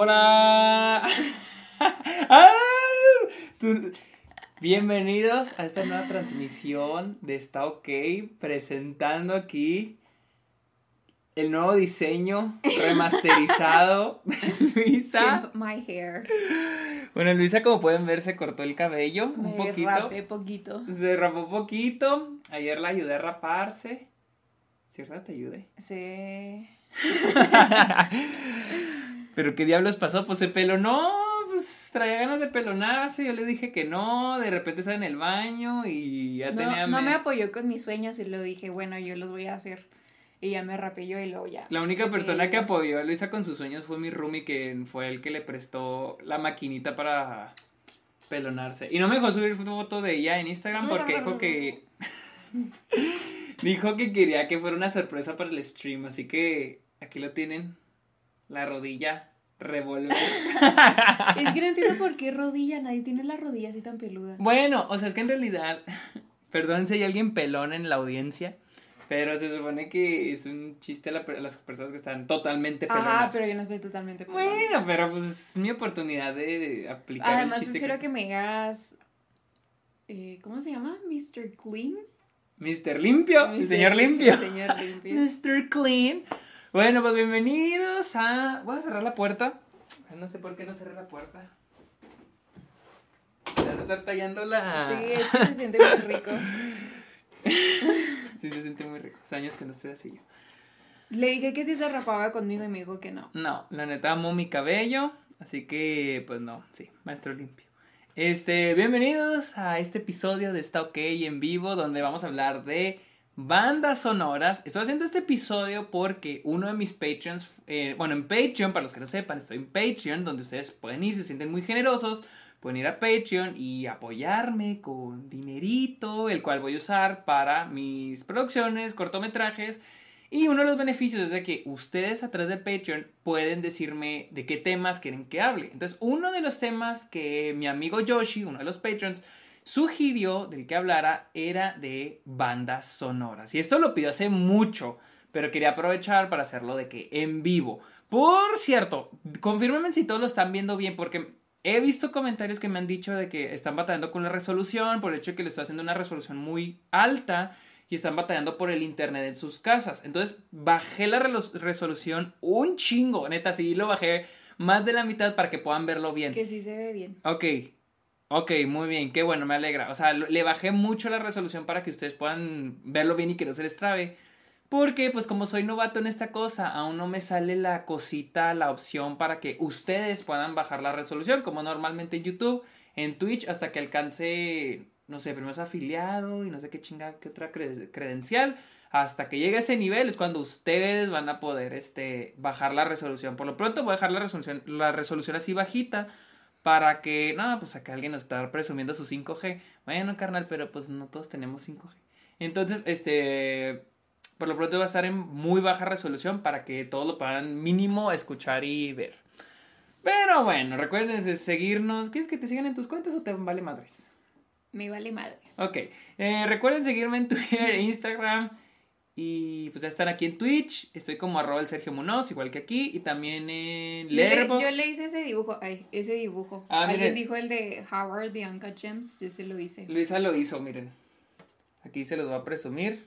Hola. ¡Ah! Bienvenidos a esta nueva transmisión de Está OK, presentando aquí el nuevo diseño remasterizado de Luisa. Pimp my hair. Bueno, Luisa, como pueden ver, se cortó el cabello un poquito. rapé poquito. Se rapó poquito. Ayer la ayudé a raparse. ¿Cierto? Te ayudé. Sí. Pero qué diablos pasó, pues se pelonó, pues traía ganas de pelonarse, yo le dije que no, de repente estaba en el baño y ya No, tenía... no me- apoyó con mis sueños y lo dije, bueno, yo los voy a hacer. Y ya me rapé yo y luego ya. La única persona que apoyó a Luisa con sus sueños fue mi roomie, que fue el que le prestó la maquinita para pelonarse. Y no me dejó subir foto de ella en Instagram porque dijo que... dijo que quería que fuera una sorpresa para el stream, así que aquí lo tienen, la rodilla revolver. Es que no entiendo por qué rodilla, nadie tiene la rodilla así tan peluda. Bueno, o sea, es que en realidad, perdón si hay alguien pelón en la audiencia, pero se supone que es un chiste a, la- a las personas que están totalmente pelonas. Ajá, pero yo no estoy totalmente peluda. Bueno, pero pues es mi oportunidad de, aplicar Además, el chiste. prefiero que me digas. eh, ¿Cómo se llama? Mr. Clean. Mr. Limpio, el Mr. señor limpio. el señor limpio. Mr. Clean. Bueno, pues bienvenidos a... Voy a cerrar la puerta. No sé por qué no cerré la puerta. Se van a estar tallando la... Sí, es que se siente muy rico. Sí, se siente muy rico. Hace años que no estoy así yo. Le dije que si se rapaba conmigo y me dijo que no. No, la neta amo mi cabello, así que pues no, sí, maestro limpio. Este, bienvenidos a este episodio de Está OK en vivo donde vamos a hablar de bandas sonoras. Estoy haciendo este episodio porque uno de mis Patreons, eh, bueno, en Patreon, para los que no sepan, estoy en Patreon donde ustedes pueden ir, se sienten muy generosos, pueden ir a Patreon y apoyarme con dinerito, el cual voy a usar para mis producciones, cortometrajes. Y uno de los beneficios es de que ustedes a través de Patreon pueden decirme de qué temas quieren que hable. Entonces, uno de los temas que mi amigo Yoshi, uno de los Patreons, sugirió del que hablara era de bandas sonoras. Y esto lo pidió hace mucho, pero quería aprovechar para hacerlo de que en vivo. Por cierto, confírmenme si todos lo están viendo bien, porque he visto comentarios que me han dicho de que están batallando con la resolución, por el hecho de que le estoy haciendo una resolución muy alta y están batallando por el internet en sus casas. Entonces bajé la resolución un chingo, neta, sí lo bajé más de la mitad para que puedan verlo bien. Que sí se ve bien. Ok, ok, muy bien, qué bueno, me alegra. O sea, le bajé mucho la resolución para que ustedes puedan verlo bien y que no se les trabe. Porque, pues como soy novato en esta cosa, aún no me sale la cosita, la opción para que ustedes puedan bajar la resolución, como normalmente en YouTube, en Twitch, hasta que alcance, no sé, primero es afiliado y no sé qué chinga, qué otra cre- credencial. Hasta que llegue a ese nivel es cuando ustedes van a poder este, bajar la resolución. Por lo pronto voy a dejar la resolución, la resolución así bajita para que, no, pues acá alguien nos está presumiendo su 5G. Bueno, carnal, pero pues no todos tenemos 5G. Entonces, este, por lo pronto va a estar en muy baja resolución para que todos lo puedan mínimo escuchar y ver. Pero bueno, recuerden seguirnos. ¿Quieres que te sigan en tus cuentas o te vale madres? Me vale madres. Ok. Eh, recuerden seguirme en Twitter e Instagram. Y pues ya están aquí en Twitch. Estoy como arroba el Sergio Munoz, igual que aquí. Y también en Yo le, Letterboxd. yo le hice ese dibujo. Ay, ese dibujo. Ah, Alguien miren. dijo el de Howard the Uncut Gems. Yo se lo hice. Luisa lo hizo, miren. Aquí se los voy a presumir.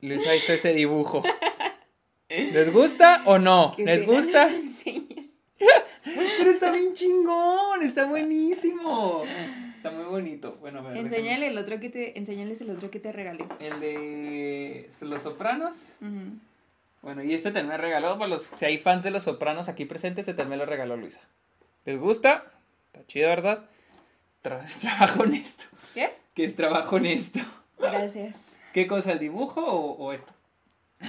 Luisa hizo ese dibujo. ¿Les gusta o no? ¿Les gusta? Pero está bien chingón, está buenísimo. Está muy bonito. Bueno, ver, Enséñale el otro que te, enséñales el otro que te regalé. El de Los Sopranos. Bueno, y este también me regaló. Para los, si hay fans de Los Sopranos aquí presentes, este también me lo regaló Luisa. ¿Les gusta? Está chido, ¿verdad? Tra- trabajo honesto. ¿Qué? Que es trabajo honesto. Gracias. ¿Qué cosa, el dibujo o, o esto?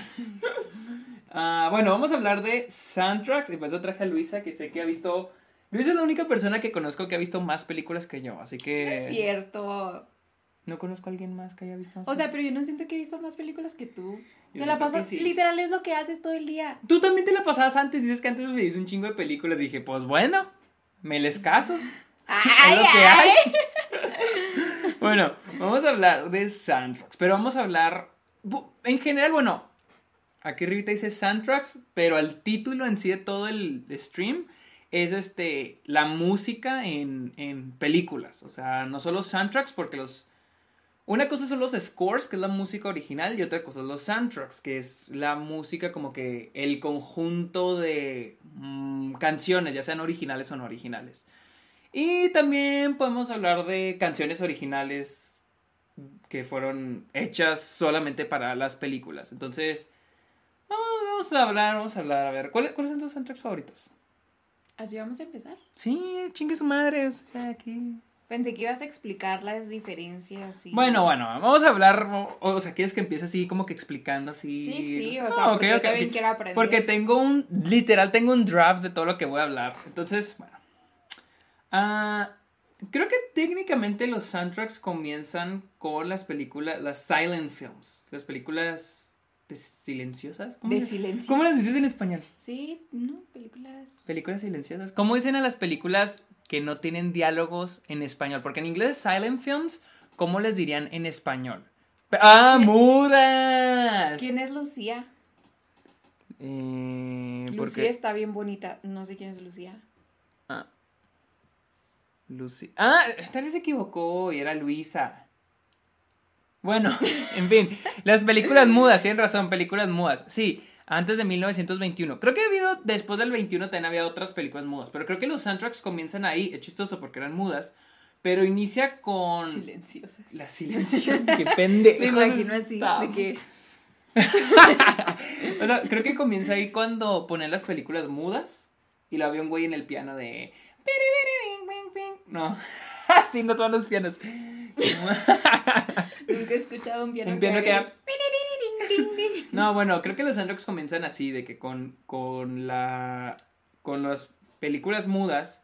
Ah, bueno, vamos a hablar de soundtracks. Y por eso traje a Luisa, que sé que ha visto. Luisa es la única persona que conozco que ha visto más películas que yo. Así No que. es cierto. No conozco a alguien más que haya visto. más O sea, pero yo no siento que he visto más películas que tú. Yo Te la pasas, sí. literal es lo que haces todo el día. Tú también te la pasabas antes. Dices que antes me dices un chingo de películas. Dije, pues bueno, me les caso. Ay, es lo que ay. hay. bueno, vamos a hablar de soundtracks. Pero vamos a hablar. En general, bueno. aquí arriba dice soundtracks, pero el título en sí de todo el stream es este la música en, en películas. O sea, no solo soundtracks, porque los. Una cosa son los scores, que es la música original, y otra cosa es los soundtracks, que es la música como que el conjunto de mm, canciones, ya sean originales o no originales. Y también podemos hablar de canciones originales que fueron hechas solamente para las películas. Entonces, vamos, a hablar, vamos a hablar, a ver, ¿cuáles, ¿cuáles son tus soundtracks favoritos? ¿Así vamos a empezar? Sí, chingue su madre, o sea, aquí. Pensé que ibas a explicar las diferencias. Y... Bueno, bueno, vamos a hablar, o, sea, ¿quieres que empiece así como que explicando así? Sí, sí, o sea, porque yo también quiero aprender. Porque tengo un, literal, tengo un draft de todo lo que voy a hablar. Entonces, bueno. Ah, creo que técnicamente los soundtracks comienzan con las películas, las silent films, las películas silenciosas. ¿Cómo de silenciosas. ¿Cómo las dices en español? Sí, no, películas. Películas silenciosas. ¿Cómo dicen a las películas que no tienen diálogos en español? Porque en inglés silent films, ¿cómo les dirían en español? ¡Ah, mudas! ¿Quién es Lucía? Eh, Lucía está bien bonita. No sé quién es Lucía. Ah. Lucía. Ah, tal vez se equivocó y era Luisa. Bueno, en fin, las películas mudas, tienen razón, películas mudas. Sí, antes de 1921. Creo que ha habido, después del 21 también había otras películas mudas, pero creo que los soundtracks comienzan ahí, es chistoso porque eran mudas, pero inicia con... Silenciosas. Las silenciosas, qué pendejo. Me imagino así, de que... o sea, creo que comienza ahí cuando ponen las películas mudas y la había un güey en el piano de... No, así no todos los pianos. Nunca he escuchado un piano, que, No, bueno, creo que los soundtracks comienzan así, de que con, con la... con las películas mudas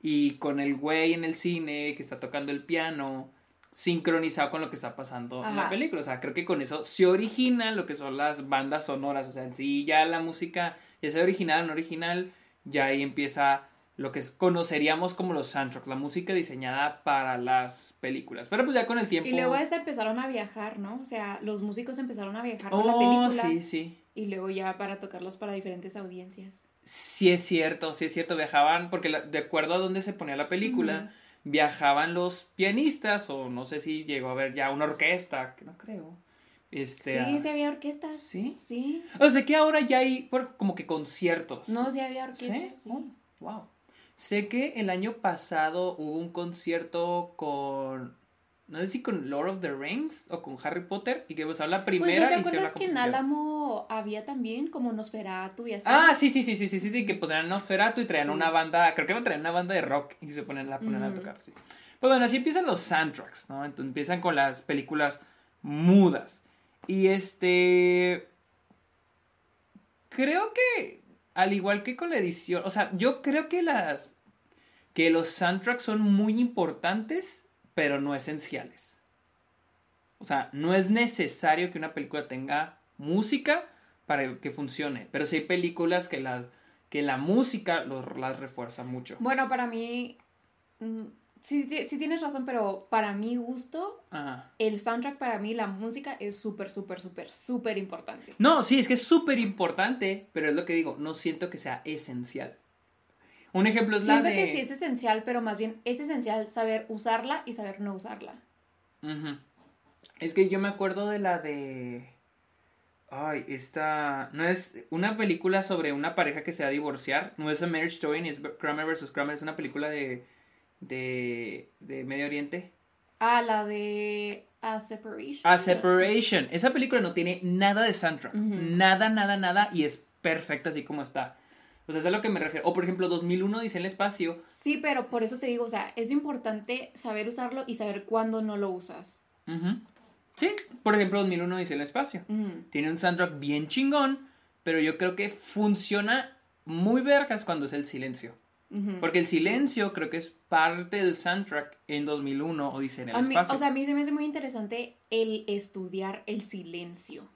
y con el güey en el cine que está tocando el piano sincronizado con lo que está pasando en la película. O sea, creo que con eso se origina lo que son las bandas sonoras. O sea, en sí ya la música, ya sea original o no original, ya ahí empieza lo que conoceríamos como los soundtracks, la música diseñada para las películas. Pero pues ya con el tiempo... Y luego esta empezaron a viajar, ¿no? O sea, los músicos empezaron a viajar con la oh, película. sí, sí. Y luego ya para tocarlos para diferentes audiencias. Sí es cierto, sí es cierto, viajaban, porque de acuerdo a dónde se ponía la película, viajaban los pianistas, o no sé si llegó a haber ya una orquesta, que no creo. Este, sí, sí había orquestas. ¿Sí? Sí. O sea que ahora ya hay como que conciertos. No, sí había orquestas. ¿Sí? Oh, wow. Sé que el año pasado hubo un concierto con. No sé si con Lord of the Rings o con Harry Potter y que pues la primera. Pues, ¿Te acuerdas que en Álamo había también como Nosferatu y así? Ah, sí, sí, sí, sí, sí, sí, sí que ponían Nosferatu y traían una banda, creo que traían una banda de rock y se ponen, la ponen a tocar, sí. Pues bueno, así empiezan los soundtracks, ¿no? Entonces empiezan con las películas mudas. Y este. Creo que al igual que con la edición, o sea, yo creo que las que los soundtracks son muy importantes, pero no esenciales. O sea, no es necesario que una película tenga música para que funcione, pero sí hay películas que la, que la música los, las refuerza mucho. Bueno, para mí mm, Sí, sí tienes razón, pero para mi gusto, el soundtrack para mí, la música es súper, súper, súper, súper importante. No, sí, es que es súper importante, pero es lo que digo, no siento que sea esencial. Un ejemplo es la de... Siento que sí es esencial, pero más bien es esencial saber usarla y saber no usarla. Es que yo me acuerdo de la de... Ay, esta... No es una película sobre una pareja que se va a divorciar. No es A Marriage Story, ni es Kramer vs. Kramer. Es una película de de, de Medio Oriente. Ah, la de A Separation. A Separation. Esa película no tiene nada de soundtrack. Nada, nada, nada. Y es perfecta así como está. O sea, es a lo que me refiero. O por ejemplo, 2001 dice el espacio. Sí, pero por eso te digo, o sea, es importante saber usarlo y saber cuándo no lo usas. Sí, por ejemplo, 2001 dice el espacio. Tiene un soundtrack bien chingón, pero yo creo que funciona muy vergas cuando es el silencio. Porque el silencio creo que es parte del soundtrack en 2001 o dice en el espacio. o sea, a mí se me hace muy interesante el estudiar el silencio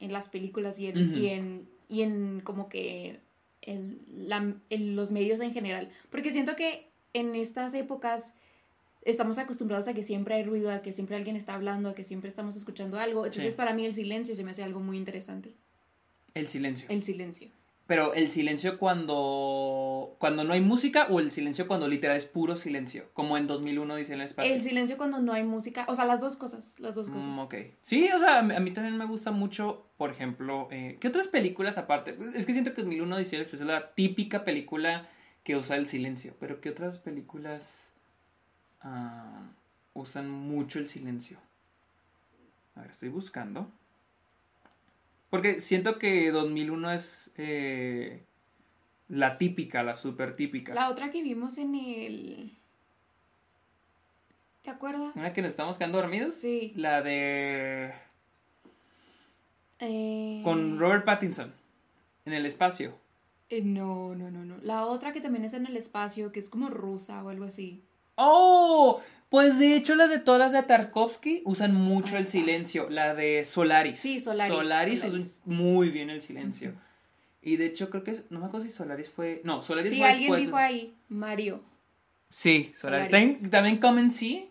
en las películas y en, y en, y en como que el, la, los medios en general. Porque siento que en estas épocas estamos acostumbrados a que siempre hay ruido, a que siempre alguien está hablando, a que siempre estamos escuchando algo. Entonces para mí el silencio se me hace algo muy interesante. El silencio. El silencio. Pero el silencio cuando cuando no hay música o el silencio cuando literal es puro silencio, como en 2001 dice en el espacio. El silencio cuando no hay música, o sea, las dos cosas, las dos cosas. Mm, ok. Sí, o sea, a mí, a mí también me gusta mucho, por ejemplo, eh, ¿qué otras películas aparte? Es que siento que 2001 dice el espacio es la típica película que usa el silencio, pero ¿qué otras películas ah, usan mucho el silencio? A ver, estoy buscando. Porque siento que 2001 es eh, la típica, la súper típica. La otra que vimos en el... ¿Te acuerdas? ¿Una que nos estamos quedando dormidos? Sí. La de... Eh, Con Robert Pattinson. En el espacio. eh, no, no, no, no. La otra que también es en el espacio, que es como rusa o algo así. ¡Oh! Pues de hecho las de todas de Tarkovsky usan mucho el silencio. La de Solaris. Sí, Solaris, Solaris, Solaris. usa muy bien el silencio. Y de hecho creo que... es- No me acuerdo si Solaris fue... No, Solaris Sí, fue alguien después. dijo ahí, Mario. Sí, Solaris. Solaris. También, también Sí.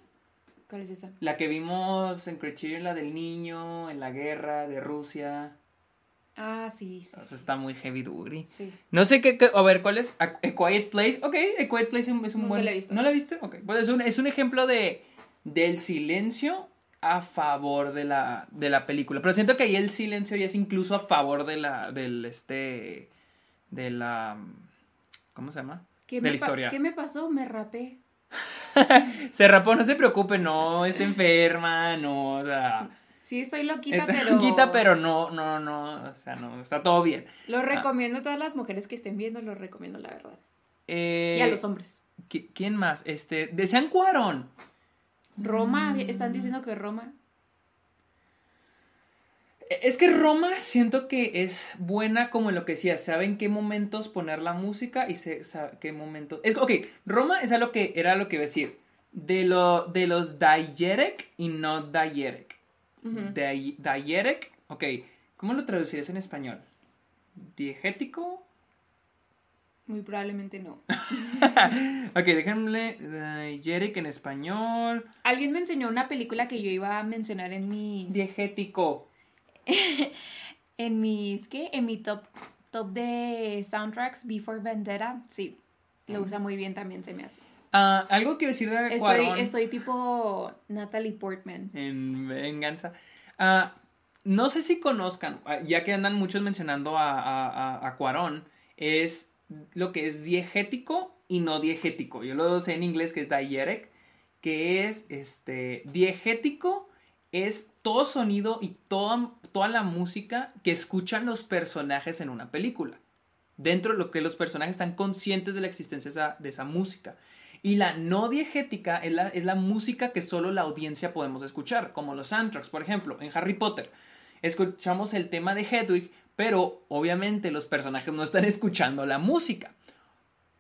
¿Cuál es esa? La que vimos en Criterion, la del niño, en la guerra de Rusia. Ah, sí, sí. Sea, sí. está muy heavy duty. Sí. No sé qué, qué- a ver, ¿cuál es? A, A Quiet Place. Ok, A Quiet Place es un Nunca buen... la he visto. ¿No la viste? Ok, pues es un, es un ejemplo de, del silencio a favor de la, de la película. Pero siento que ahí el silencio ya es incluso a favor de la, del, este, de la, ¿cómo se llama? ¿Qué De la historia. ¿Qué me pasó? Me rapé. Se rapó, no se preocupe, no, está enferma, no, o sea... Sí, estoy loquita, Está pero... quita, pero no, no, no, o sea, no, está todo bien. Lo recomiendo a todas las mujeres que estén viendo, lo recomiendo, la verdad. Eh, Y a los hombres. ¿qui- ¿Quién más? Este, desean Cuarón. Roma, Mm. están diciendo que Roma. Es que Roma siento que es buena como en lo que decía, sabe en qué momentos poner la música y se sabe qué momentos. Es ok, Roma es algo que era lo que iba a decir. De lo de los diegetic y no diegetic. Di- Diegetic, ok, ¿cómo lo traducirías en español? Diegético. Muy probablemente no. ok, déjenme diegetic en español. Alguien me enseñó una película que yo iba a mencionar en mis... Diegético. En mis... ¿Qué? En mi top, top de soundtracks, Before Vendetta. Sí, lo usa muy bien también, se me hace. Ah, algo que decir de Estoy, Cuarón. estoy tipo Natalie Portman. en venganza. Ah, no sé si conozcan, ah, ya que andan muchos mencionando a, a, a- a Cuarón, es lo que es diegético y no diegético. Yo lo sé en inglés que es diegetic, que es este diegético es todo sonido y toda, toda la música que escuchan los personajes en una película. Dentro de lo que los personajes están conscientes de la existencia de esa, de esa música. Y la no diegética es la, es la música que solo la audiencia podemos escuchar, como los soundtracks, por ejemplo, en Harry Potter. Escuchamos el tema de Hedwig, pero obviamente los personajes no están escuchando la música.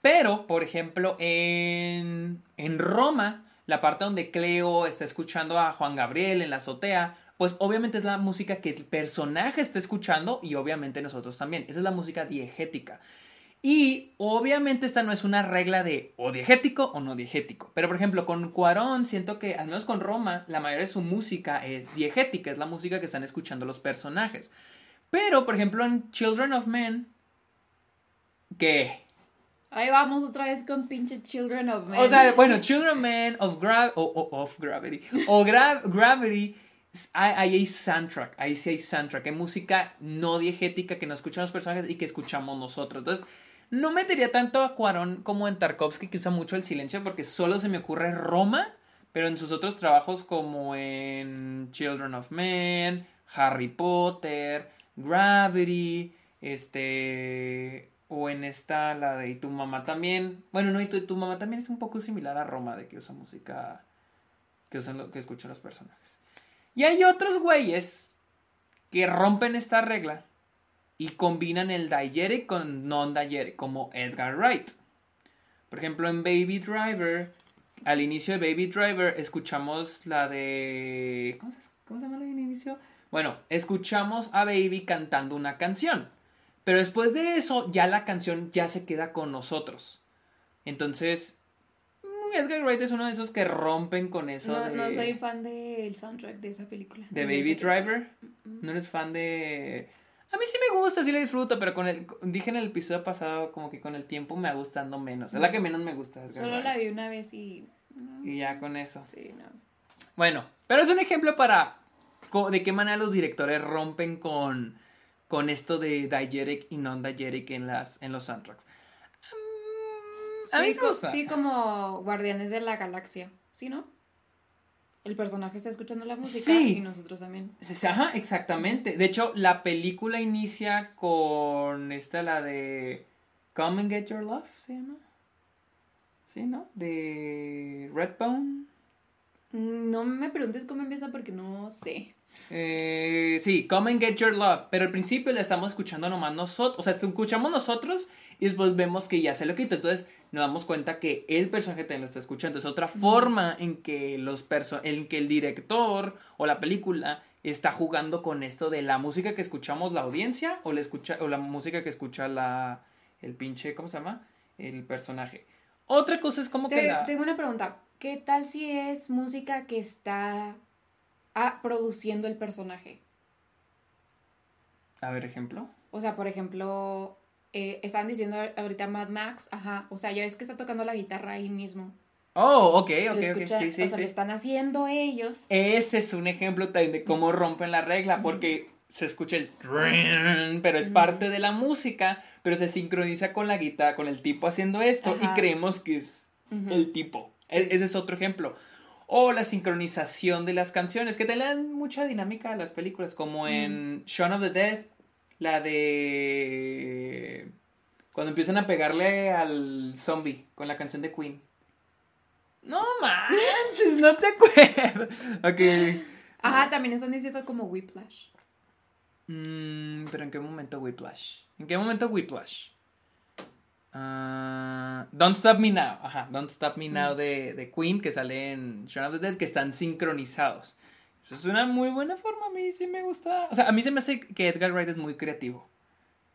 Pero, por ejemplo, en, en Roma, la parte donde Cleo está escuchando a Juan Gabriel en la azotea, pues obviamente es la música que el personaje está escuchando y obviamente nosotros también. Esa es la música diegética. Y obviamente esta no es una regla de o diegético o no diegético. Pero por ejemplo, con Cuarón siento que, al menos con Roma, la mayoría de su música es diegética, es la música que están escuchando los personajes. Pero, por ejemplo, en Children of Men, ¿qué? Ahí vamos otra vez con pinche Children of Men. O sea, bueno, Children of Men of, Gra o, o- of Gravity. O Gra- Gravity. Ahí hay soundtrack. Ahí sí hay soundtrack. Hay música no diegética que no escuchan los personajes y que escuchamos nosotros. Entonces, no metería tanto a Cuarón como en Tarkovsky, que usa mucho el silencio, porque solo se me ocurre Roma. Pero en sus otros trabajos, como en Children of Men, Harry Potter, Gravity, este. O en esta, la de Y tu mamá también. Bueno, no, y tu, tu mamá también es un poco similar a Roma, de que usa música. Que, usan lo, que escuchan los personajes. Y hay otros güeyes que rompen esta regla y combinan el diegetic con non-diegetic, como Edgar Wright. Por ejemplo, en Baby Driver, al inicio de Baby Driver, escuchamos la de. ¿Cómo se, cómo se llama la inicio? Bueno, escuchamos a Baby cantando una canción. Pero después de eso, ya la canción ya se queda con nosotros. Entonces, mm, Edgar Wright es uno de esos que rompen con eso. no, de, no soy fan del soundtrack de esa película. de Baby esa película. Driver. ¿No eres fan de.? A mí sí me gusta, sí la disfruto, pero con el, dije en el episodio pasado, como que con el tiempo me va gustando menos. Es la que menos me gusta. Solo la vi una vez y... Y ya con eso. Sí, no. Bueno, pero es un ejemplo para de qué manera los directores rompen con, con esto de diegetic y non-diegetic en, las, en los soundtracks. sí, sí, como Guardianes de la Galaxia, ¿sí, no? El personaje está escuchando la música y nosotros también. Ajá, exactamente. De hecho, la película inicia con esta, la de Come and Get Your Love, ¿se llama? ¿Sí, no? De Redbone. No me preguntes cómo empieza porque no sé. Eh, sí, Come and Get Your Love. Pero al principio la estamos escuchando nomás nosotros. O sea, escuchamos nosotros y después vemos que ya se lo quita. Entonces nos damos cuenta que el personaje también lo está escuchando. Es otra forma en que, los en que el director o la película está jugando con esto de la música que escuchamos la audiencia o la, escucha, o la música que escucha la, el pinche, ¿cómo se llama? El personaje. Otra cosa es como que... Tengo una pregunta. ¿Qué tal si es música que está ah, produciendo el personaje? A ver, ejemplo. O sea, por ejemplo, eh, estaban diciendo ahorita Mad Max, ajá, o sea, ya ves que está tocando la guitarra ahí mismo. Oh, ok, ok, ok, sí, sí, O sea, lo están haciendo ellos. Ese es un ejemplo también de cómo rompen la regla, porque se escucha el pero es parte de la música, pero se sincroniza con la guitarra, con el tipo haciendo esto y creemos que es el tipo. E, ese es otro ejemplo. O la sincronización de las canciones, que te dan mucha dinámica a las películas, como en Shaun of the Dead, la de. Cuando empiezan a pegarle al zombie con la canción de Queen. No manches, no te acuerdo. Ok. Ajá, también están diciendo como Whiplash. Mm, pero ¿en qué momento Whiplash? ¿En qué momento Whiplash? Uh, Don't Stop Me Now. Ajá, Don't Stop Me Now de, de, Queen, que sale en Shaun of the Dead, que están sincronizados. Eso es una muy buena forma, a mí sí me gusta. O sea, a mí se me hace que Edgar Wright es muy creativo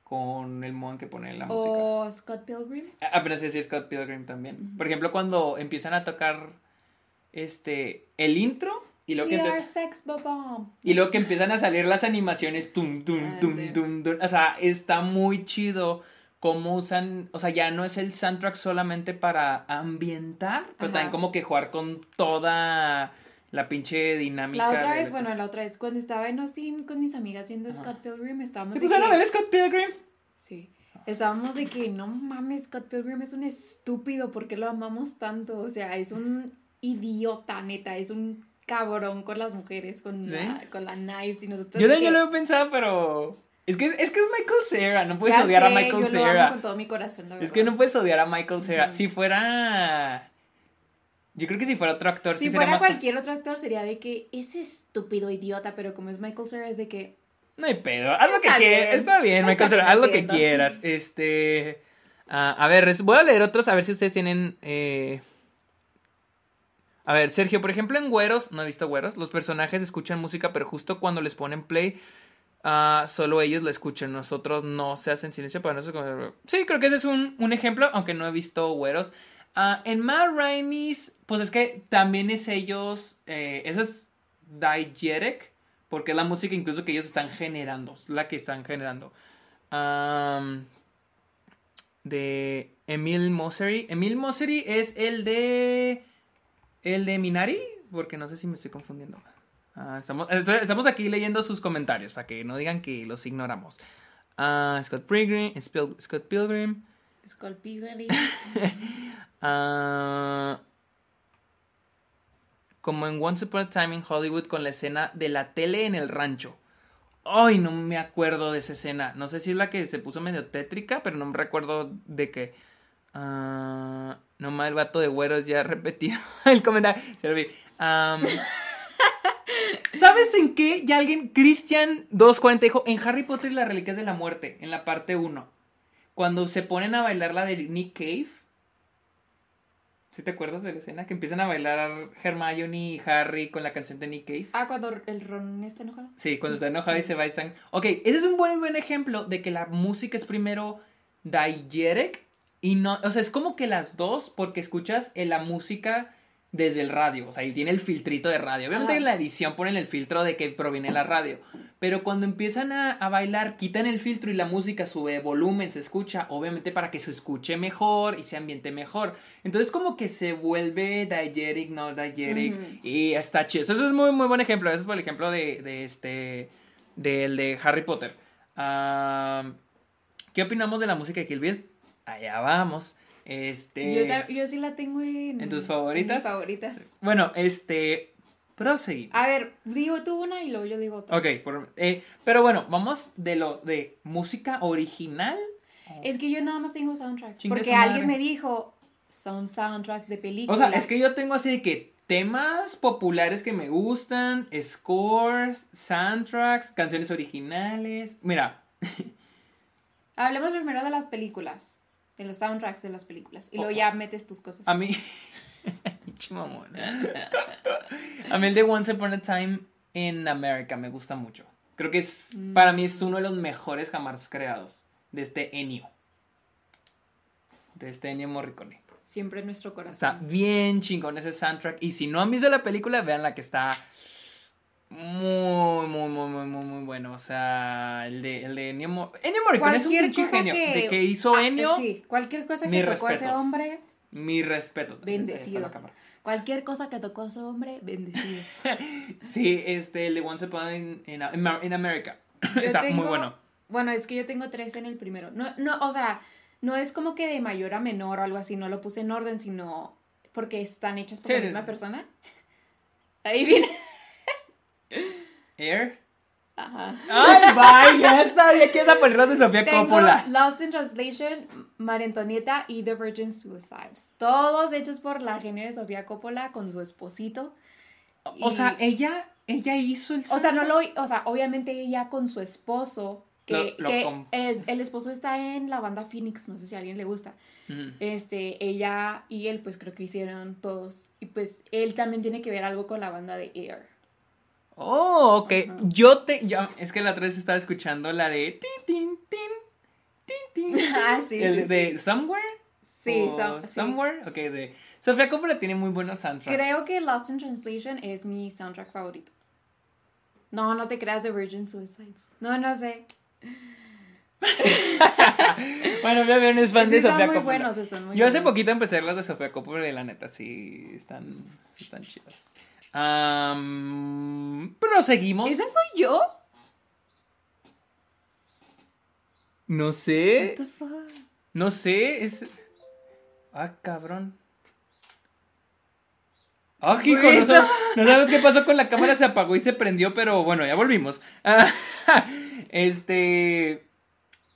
con el modo en que pone la música. O Scott Pilgrim. Apenas decir Scott Pilgrim también. Por ejemplo, cuando empiezan a tocar este el intro y luego que empieza, y luego que empiezan a salir las animaciones tum tum ah, tum tum, tum, o sea, está muy chido cómo usan, o sea, ya no es el soundtrack solamente para ambientar, pero también como que jugar con toda la pinche dinámica. La otra vez, bueno, la otra vez, cuando estaba en Austin con mis amigas viendo Scott Pilgrim, estábamos... ¿Se pusieron a ver Scott Pilgrim? Sí. Estábamos de que, no mames, Scott Pilgrim es un estúpido, ¿por qué lo amamos tanto? O sea, es un idiota, neta, es un cabrón con las mujeres, con, la, con la knives y nosotros... Yo también lo he pensado, pero... Es que, es que es Michael Cera, no puedes odiar a Michael yo Cera. Lo amo con todo mi corazón, la verdad. Es que no puedes odiar a Michael Cera. Si fuera yo creo que si fuera otro actor, si fuera cualquier otro actor, sería de que es estúpido idiota, pero como es Michael Cera, es de que. No hay pedo. Haz lo que quieras. Está bien, Michael Cera. Haz lo que quieras. Este. Ah, a ver, voy a leer otros a ver si ustedes tienen. Eh... A ver, Sergio, por ejemplo, en Güeros, no he visto Güeros, los personajes escuchan música, pero justo cuando les ponen play, uh, solo ellos la escuchan. Nosotros no se hacen silencio para nosotros. Sí, creo que ese es un, un ejemplo, aunque no he visto Güeros. Ah, en Matt Rainey's, pues es que también es ellos, eh, eso es diegetic, porque es la música incluso que ellos están generando, la que están generando. de Emil Mosery. Emil Mosery es el de... El de Minari, porque no sé si me estoy confundiendo. Ah, estamos, estamos, aquí leyendo sus comentarios para que no digan que los ignoramos. Ah, Scott Pilgrim. Scott Pilgrim. Scott Pilgrim. Ah, como en Once Upon a Time in Hollywood con la escena de la tele en el rancho. Ay, no me acuerdo de esa escena. No sé si es la que se puso medio tétrica, pero no me recuerdo de qué. Uh, nomás el vato de güeros ya repetido el comentario. Se lo vi. ¿Sabes en qué? Ya alguien, Christian 240 dijo, en Harry Potter y las Reliquias de la Muerte, en la parte 1. Cuando se ponen a bailar la de Nick Cave ¿Sí te acuerdas de la escena? Que empiezan a bailar Hermione y Harry con la canción de Nick Cave. Ah, cuando el Ron está enojado. Sí, cuando está enojado y se va y están... Ok, ese es un buen, buen ejemplo de que la música es primero diegetic y no... O sea, es como que las dos, porque escuchas en la música desde el radio, o sea, y tiene el filtrito de radio. Obviamente Ajá. en la edición ponen el filtro de que proviene la radio, pero cuando empiezan a, a bailar, quitan el filtro y la música sube volumen, se escucha, obviamente para que se escuche mejor y se ambiente mejor. Entonces como que se vuelve diegetic, no diegetic, y está chido. Eso es muy, muy buen ejemplo. Ese es el ejemplo de, de este, del de Harry Potter. Ah, ¿Qué opinamos de la música de Kill Bill? Allá vamos. Este... Yo, sí la tengo en... ¿En tus favoritas? mis favoritas. Bueno, este. Proseguir. A ver, digo tú una y luego yo digo otra. Ok, por- eh, pero bueno, vamos de lo de música original. Es que yo nada más tengo soundtracks. Chingue porque alguien me dijo, son soundtracks de O películas. sea, es que yo tengo así de que temas populares que me gustan, scores, soundtracks, canciones originales. Mira, Hablemos primero de las películas. De los soundtracks de las películas. Y luego Oh. ya metes tus cosas. a mí. A mí el de Once Upon a Time in America me gusta mucho. Creo que es, Mm. para mí es uno de los mejores jamás creados. De este Ennio. De este Ennio Morricone. Siempre en nuestro corazón. Está bien chingón ese soundtrack. Y si no han visto la película, vean la que está muy, muy, muy, muy, muy, muy bueno. O sea, el de, el de Ennio, Mo- Ennio Morricone es un pinche genio. que- De que hizo Ah, Ennio, Sí, cualquier cosa que tocó ese respetos. hombre, mi respeto. Bendecido. cualquier cosa que tocó ese hombre, bendecido. Sí, este, el de Once Upon in, in, in America. Está muy tengo- bueno. Bueno, es que yo tengo tres en el primero. No, no, o sea, no es como que de mayor a menor o algo así, no lo puse en orden, sino porque están hechos por Sí, la sí. misma persona. Ahí viene. Air. Ajá. Ay, vaya, sabía que ibas a poner las de Sofía Tengo Coppola. Lost in Translation, María Antonieta y The Virgin Suicides. Todos hechos por la genio de Sofía Coppola con su esposito. O Y- sea, ella, ella hizo el O sea, no lo, o sea, obviamente ella con su esposo, que, Lo- lo que com- es, el esposo está en la banda Phoenix, no sé si a alguien le gusta. Este, ella y él, pues creo que hicieron todos. Y pues él también tiene que ver algo con la banda de Air. Oh, ok. Yo te. Yo, es que la otra vez estaba escuchando la de. Tin, tin, tin, tin, tin. Ah, sí, el sí, de sí. Somewhere. Sí, o so- sí. Somewhere. Ok, de. Sofía Coppola tiene muy buenos soundtracks. Creo que Lost in Translation es mi soundtrack favorito. No, no te creas de Virgin Suicides. No, no sé. bueno, mi avión es fan Sí, de están Sofía muy Coppola. buenos, están muy Yo hace buenos. poquito empecé las de Sofía Coppola y la neta sí están, están chidas. Am, proseguimos. ¿Esa soy yo? No sé. What the fuck? No sé. Es. Ah, cabrón. Ah, hijo, no, Eso. sab- no sabemos qué pasó con la cámara, se apagó y se prendió, pero bueno, ya volvimos. Ah, este.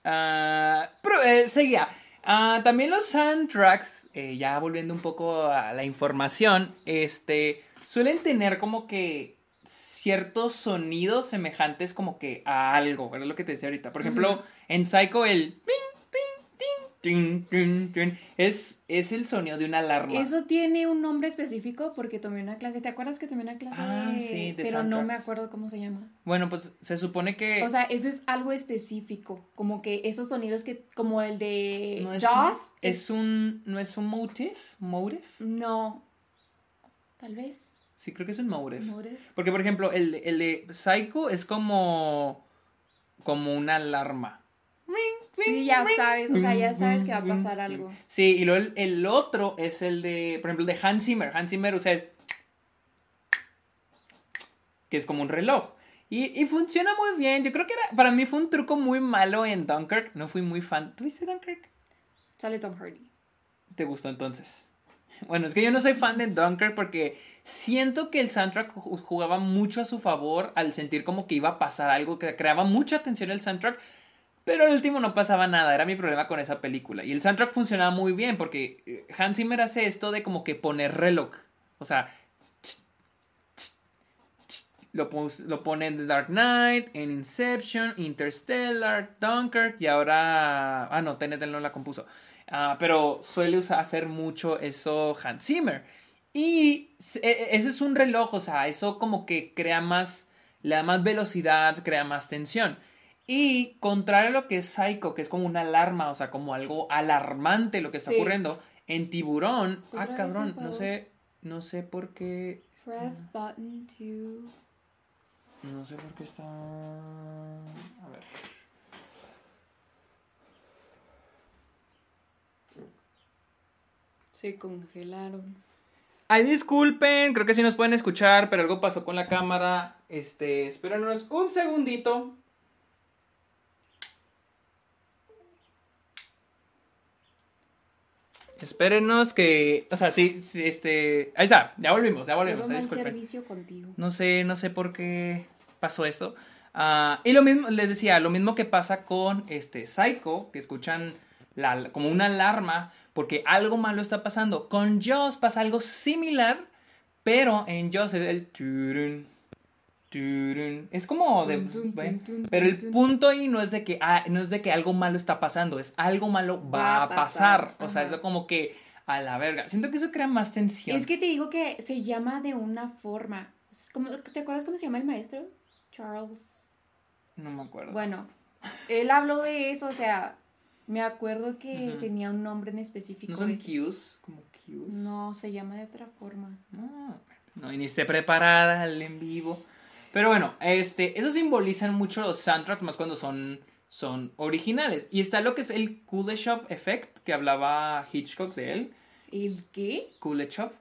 ah, pero, eh, seguía. Ah, también los soundtracks, eh, ya volviendo un poco a la información, este, suelen tener como que ciertos sonidos semejantes como que a algo, ¿verdad? Lo que te decía ahorita. Por ejemplo, en Psycho el ping, ping, ting, ting, ting, es, es el sonido de una alarma. Eso tiene un nombre específico porque tomé una clase. ¿Te acuerdas que tomé una clase Ah, de... sí, de Pero no me acuerdo cómo se llama. Bueno, pues se supone que O sea, eso es algo específico. Como que esos sonidos que... Como el de no es, Jaws. un, es un no es un motif, motive. No. Tal vez. Sí, creo que es un. Motive. Porque por ejemplo, el, el de Psycho es como como una alarma. Sí, ya sabes. O sea, ya sabes que va a pasar algo. Sí, y luego el, el otro es el de, por ejemplo, el de Hans Zimmer. Hans Zimmer usa el que es como un reloj. Y, y funciona muy bien. Yo creo que era, para mí fue un truco muy malo en Dunkirk. No fui muy fan. ¿Tuviste Dunkirk? Sale Tom Hardy. ¿Te gustó entonces? Bueno, es que yo no soy fan de Dunkirk porque siento que el soundtrack ju- jugaba mucho a su favor al sentir como que iba a pasar algo, que creaba mucha tensión el soundtrack, pero al último no pasaba nada, era mi problema con esa película. Y el soundtrack funcionaba muy bien porque eh, Hans Zimmer hace esto de como que poner reloj, o sea, lo, lo pone en The Dark Knight, en Inception, Interstellar, Dunkirk y ahora... Ah, no, Tenet no la compuso. Ah, pero suele usar, hacer mucho eso Hans Zimmer. Y e- e- ese es un reloj, o sea, eso como que crea más, le da más velocidad, crea más tensión. Y contrario a lo que es Psycho, que es como una alarma, o sea, como algo alarmante lo que está Sí. ocurriendo, en Tiburón, ah, cabrón, no sé, no sé por qué. Press button to. No sé por qué está. A ver. Se congelaron. Ay, disculpen, creo que sí nos pueden escuchar, pero algo pasó con la cámara. Este, espérenos un segundito. Espérenos que, o sea, sí, sí, este, ahí está, ya volvimos, ya volvimos, Pero eh, mal disculpen. servicio contigo. No sé, no sé por qué pasó esto. Ah, y lo mismo, les decía, lo mismo que pasa con este Psycho, que escuchan la, como una alarma porque algo malo está pasando. Con Jaws pasa algo similar, pero en Jaws es el turun, turun. Es como de, pero el punto ahí no es de que ah, no es de que algo malo está pasando, es algo malo va, a pasar. O sea, eso como que a la verga. Siento que eso crea más tensión. Es que te digo que se llama de una forma. Es ¿Te acuerdas cómo se llama el maestro? Charles. no me acuerdo. Bueno, él habló de eso, o sea, me acuerdo que tenía un nombre en específico. ¿No son cues? Como cues. No, se llama de otra forma. No, no viniste preparada al en vivo. Pero bueno, este, eso simbolizan mucho los soundtracks, más cuando son, son originales. Y está lo que es el Kuleshov Effect, que hablaba Hitchcock de él. ¿El qué? Kuleshov.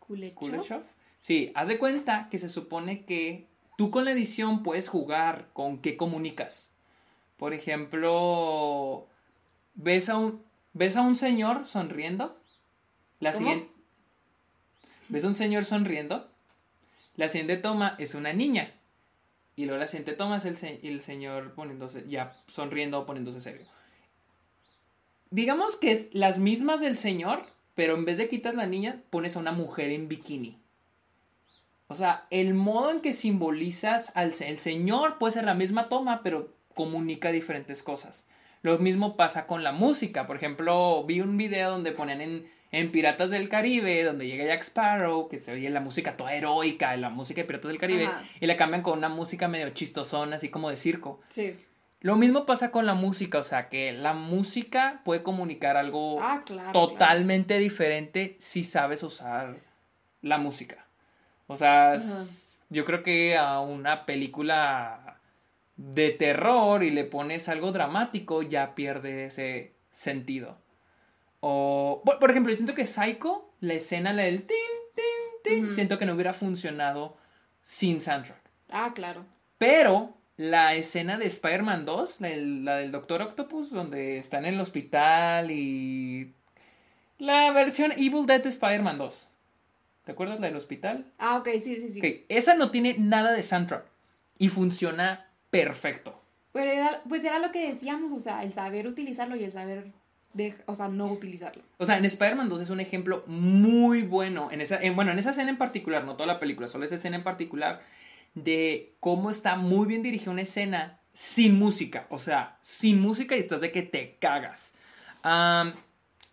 ¿Kuleshov? Kuleshov. Sí, haz de cuenta que se supone que tú con la edición puedes jugar con qué comunicas. Por ejemplo, ves a un, ves a un señor sonriendo. La ¿Cómo? siguiente. ¿Ves a un señor sonriendo? La siguiente toma es una niña. Y luego la siguiente toma es el, se- el señor poniéndose, ya sonriendo o poniéndose serio. Digamos que es las mismas del señor, pero en vez de quitar la niña, pones a una mujer en bikini. O sea, el modo en que simbolizas al se- el señor puede ser la misma toma, pero comunica diferentes cosas. Lo mismo pasa con la música. Por ejemplo, vi un video donde ponían en, en Piratas del Caribe, donde llega Jack Sparrow, que se oye la música toda heroica, la música de Piratas del Caribe, Ajá. y la cambian con una música medio chistosona, así como de circo. Sí. Lo mismo pasa con la música, o sea, que la música puede comunicar algo Ah, claro. totalmente diferente si sabes usar la música. O sea, yo creo que a una película de terror y le pones algo dramático ya pierde ese sentido. O, por, ejemplo, yo siento que Psycho, la escena la del tin, tin, tin, siento que no hubiera funcionado sin soundtrack. Ah, claro. Pero la escena de Spider-Man 2, la del, la del Doctor Octopus, donde está en el hospital y... La versión Evil Dead de Spider-Man 2. ¿Te acuerdas la del hospital? Ah, ok, sí, sí, sí. Esa no tiene nada de soundtrack y funciona perfecto. Pero era, pues era lo que decíamos, o sea, el saber utilizarlo y el saber, de, o sea, no utilizarlo. O sea, en Spider-Man 2 es un ejemplo muy bueno. En esa, en- bueno, en esa escena en particular, no toda la película, solo esa escena en particular, de cómo está muy bien dirigida una escena sin música. O sea, sin música y estás de que te cagas.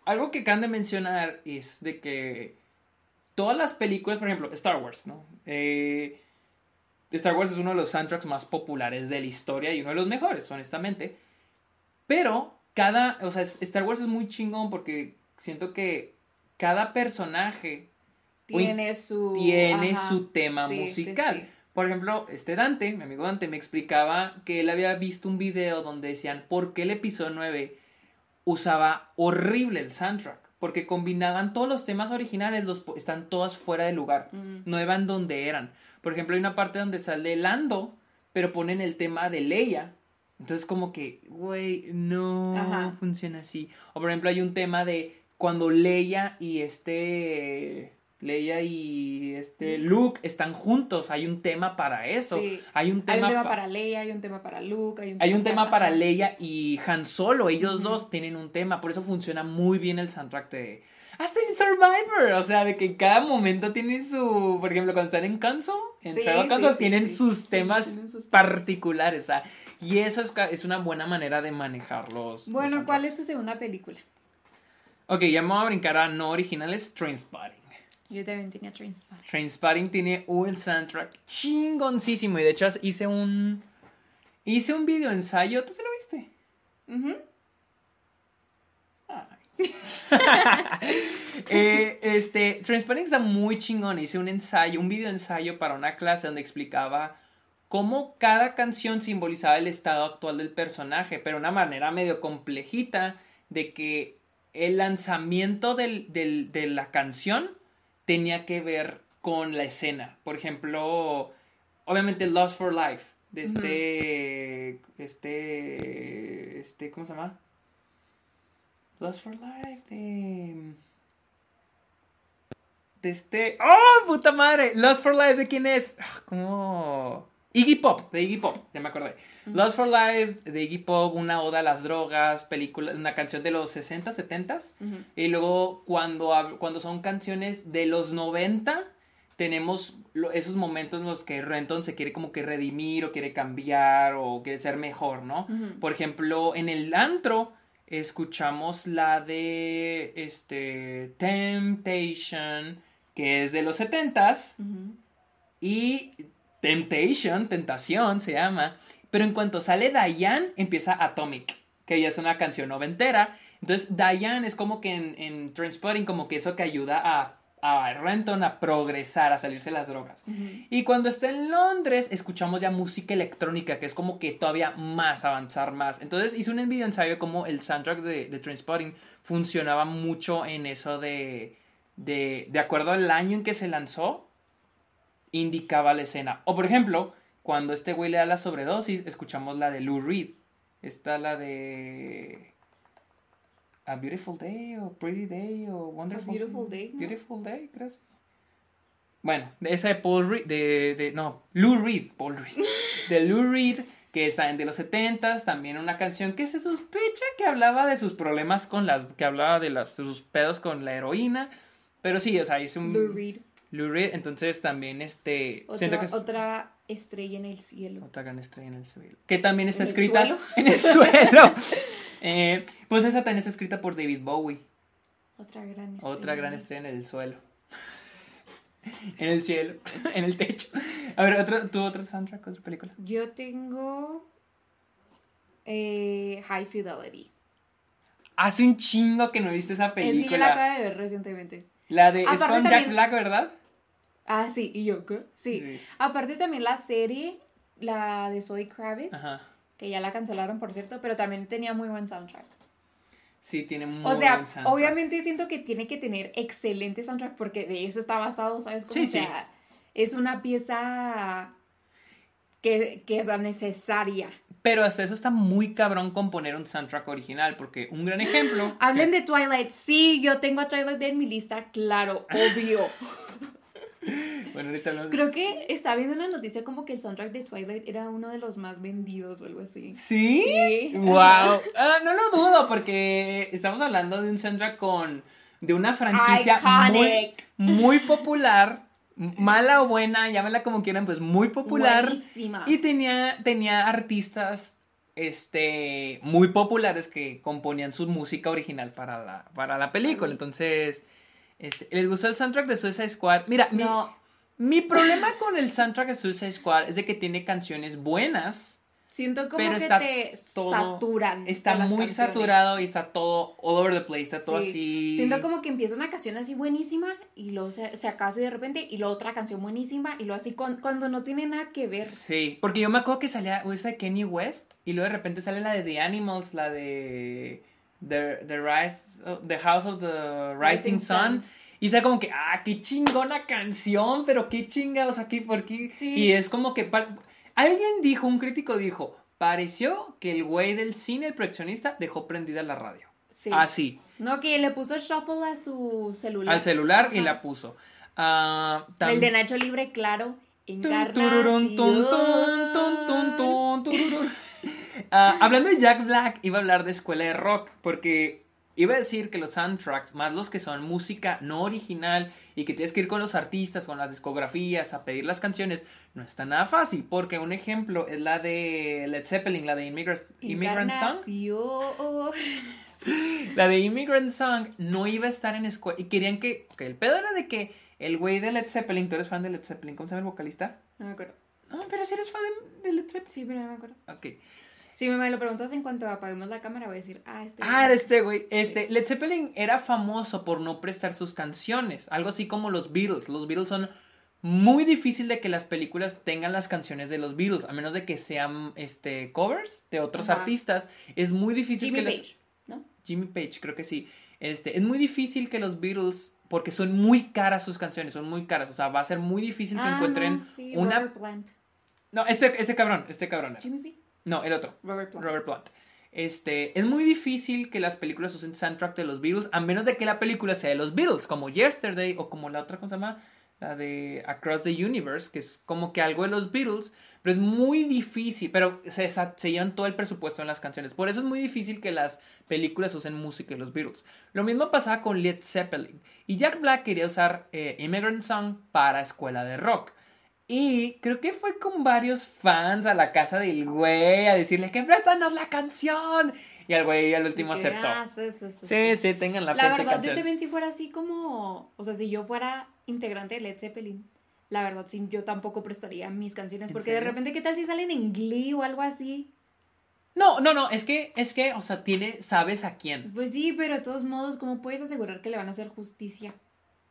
Algo que acaban de mencionar es de que todas las películas, por ejemplo, Star Wars, ¿no? Eh, Star Wars es uno de los soundtracks más populares de la historia y uno de los mejores, honestamente. Pero cada, o sea, Star Wars es muy chingón porque siento que cada personaje Tiene su... tiene ajá, su tema sí, musical. sí. Por ejemplo, este Dante, mi amigo Dante, me explicaba que él había visto un video donde decían por qué el episodio 9 usaba horrible el soundtrack. Porque combinaban todos los temas originales, los, están todas fuera de lugar. Mm. No iban donde eran. Por ejemplo, hay una parte donde sale Lando, pero ponen el tema de Leia. Entonces, como que, güey, no Ajá. funciona así. O por ejemplo, hay un tema de cuando Leia y este. Leia y este Luke están juntos. Hay un tema para eso. Sí. Hay un Hay tema, un tema pa- para Leia, hay un tema para Luke, hay un hay un o sea, tema para. Leia y Han Solo. Ellos dos tienen un tema. Por eso funciona muy bien el soundtrack de. Hasta en Survivor. O sea, de que cada momento tiene su. Por ejemplo, cuando están en Console, en Sí, sí, tienen sí. sus temas tienen sus temas. particulares. O sea, y eso es, es una buena manera de manejar los. los Bueno, ¿cuál es tu segunda película? Ok, ya me voy a brincar a no originales: Trainspotting. Yo también tenía Trainspotting. Trainspotting tiene un soundtrack chingoncísimo. Y de hecho, hice un. Hice un video ensayo. ¿Tú se lo viste? Ay, eh, este, Transpotting está muy chingón. Hice un ensayo, un video ensayo para una clase donde explicaba cómo cada canción simbolizaba el estado actual del personaje, pero de una manera medio complejita de que el lanzamiento de la canción tenía que ver con la escena. Por ejemplo, obviamente Lost for Life, de este, este, este, ¿cómo se llama? Lost for Life, de... De este... ¡Oh, puta madre! Lost for Life, ¿de quién es? Ah, ¿Cómo...? Iggy Pop, de Iggy Pop, ya me acordé. Lost for Life, de Iggy Pop, una oda a las drogas, película, una canción de los 60, 70. Y luego cuando, cuando son canciones de los 90, tenemos esos momentos en los que Renton se quiere como que redimir o quiere cambiar o quiere ser mejor, ¿no? Por ejemplo, en el antro escuchamos la de este Temptation, que es de los 70s. Y Temptation, Tentación se llama. Pero en cuanto sale Diane, empieza Atomic, que ya es una canción noventera. Entonces, Diane es como que en, en Transporting, como que eso que ayuda a, a Renton a progresar, a salirse las drogas. Y cuando está en Londres, escuchamos ya música electrónica, que es como que todavía más avanzar más. Entonces, hice un video ensayo como el soundtrack de, de Transporting funcionaba mucho en eso de, de, de acuerdo al año en que se lanzó, indicaba la escena. O por ejemplo, cuando este güey le da la sobredosis, escuchamos la de Lou Reed. Está la de A Beautiful Day o Pretty Day o Wonderful Beautiful Day. Beautiful Day, creo. Bueno, esa de Paul Reed, de, de, no, Lou Reed, Paul Reed, de Lou Reed, que está en de los 70 también una canción que se sospecha que hablaba de sus problemas con las, que hablaba de, las, de sus pedos con la heroína, pero sí, o sea, es un... Lou Reed. Lou Reed, entonces también este... Otra, otra estrella en el cielo. Otra gran estrella en el cielo. Que también está ¿En el escrita suelo? en el suelo. Eh, pues esa también está escrita por David Bowie. Otra gran estrella. Otra gran estrella en el suelo. en el cielo, en el techo. A ver, otro, ¿tú otro soundtrack, otra película? Yo tengo eh, High Fidelity. Hace un chingo que no viste esa Es que yo la película. acabo de ver recientemente. La de es Aparte con Jack Black, ¿verdad? Ah, sí, y yo, ¿qué? Sí. Sí. Aparte también la serie, la de Zoe Kravitz, Ajá. Que ya la cancelaron, por cierto, pero también tenía muy buen soundtrack. Sí, tiene muy o sea, buen soundtrack. obviamente siento que tiene que tener excelente soundtrack porque de eso está basado, ¿sabes? Como, Sí, o sí. sea, es una pieza que, que es necesaria. Pero hasta eso está muy cabrón componer un soundtrack original, porque un gran ejemplo. Hablen de Twilight. Sí, yo tengo a Twilight en mi lista, claro, obvio. Bueno, ahorita hablamos- Creo que estaba viendo una noticia como que el soundtrack de Twilight era uno de los más vendidos o algo así. ¿Sí? Sí. Wow. Ah, no lo dudo, porque estamos hablando de un soundtrack con. de una franquicia muy, muy popular. Mala o buena, llámela como quieran, pues muy popular. Buenísima. Y tenía, tenía artistas este, muy populares que componían su música original para la, para la película. Entonces, este, ¿les gustó el soundtrack de Suicide Squad? Mira, mi- No, mi, problema con el soundtrack de Suicide Squad es de que tiene canciones buenas, siento como Pero que está te todo- saturan. está muy canciones. saturado y está todo all over the place, está todo Sí. así. Siento como que empieza una canción así buenísima y luego se, se acaba así de repente y luego otra canción buenísima y luego así con- cuando no tiene nada que ver. Sí, porque yo me acuerdo que salía esa de Kenny West y luego de repente sale la de The Animals, la de The, the, Rise, the House of the Rising, Rising Sun. Sun. Y sea como que, ah, qué chingona canción, pero qué chingados aquí, por. Sí. Y es como que. Alguien dijo, un crítico dijo, pareció que el güey del cine, el proyeccionista, dejó prendida la radio. Sí. Así, No, que le puso shuffle a su celular. al celular y la puso. Ah, tam- El de Nacho Libre, claro. Tun, Ah, hablando de Jack Black, iba a hablar de escuela de rock, porque iba a decir que los soundtracks, más los que son música no original y que tienes que ir con los artistas, con las discografías, a pedir las canciones, no está nada fácil, porque un ejemplo es la de Led Zeppelin, la de Immigrant, Immigrant Song. La de Immigrant Song no iba a estar en escuela, y querían que, que el pedo era de que el güey de Led Zeppelin, tú eres fan de Led Zeppelin, ¿cómo se llama el vocalista? No me acuerdo. No, pero si eres fan de, de Led Zeppelin. Sí, pero no me acuerdo. Ok. Si me lo preguntas en cuanto apaguemos la cámara, voy a decir, ah, este. Ah, era este, güey. Este, Led Zeppelin era famoso por no prestar sus canciones. Algo así como los Beatles. Los Beatles son muy difícil de que las películas tengan las canciones de los Beatles, a menos de que sean este, covers de otros artistas. Es muy difícil Jimmy que Page, ¿no? Jimmy Page, creo que sí. Este, es muy difícil que los Beatles, porque son muy caras sus canciones, son muy caras. O sea, va a ser muy difícil que Ah, encuentren no, sí, una. Robert Plant. No, ese, ese cabrón, este cabrón. era. Jimmy P. No, el otro. Robert Plant. Robert Plant. Este, es muy difícil que las películas usen soundtrack de los Beatles, a menos de que la película sea de los Beatles, como Yesterday o como la otra cosa se llama, la de Across the Universe, que es como que algo de los Beatles, pero es muy difícil, pero se, se llevan todo el presupuesto en las canciones, por eso es muy difícil que las películas usen música de los Beatles. Lo mismo pasaba con Led Zeppelin, y Jack Black quería usar eh, Immigrant Song para Escuela de Rock. Y creo que fue con varios fans a la casa del güey a decirle que préstanos la canción. Y al güey al último que, aceptó. ah, sí, sí, sí, Sí, sí. sí, tengan la, La verdad, yo canción. también si fuera así como, o sea, si yo fuera integrante de Led Zeppelin, la verdad, sí, yo tampoco prestaría mis canciones, ¿En porque de repente, ¿qué tal si salen en Glee o algo así? No, no, no, es que, es que, o sea, tiene, sabes a quién. Pues sí, pero de todos modos, ¿cómo puedes asegurar que le van a hacer justicia?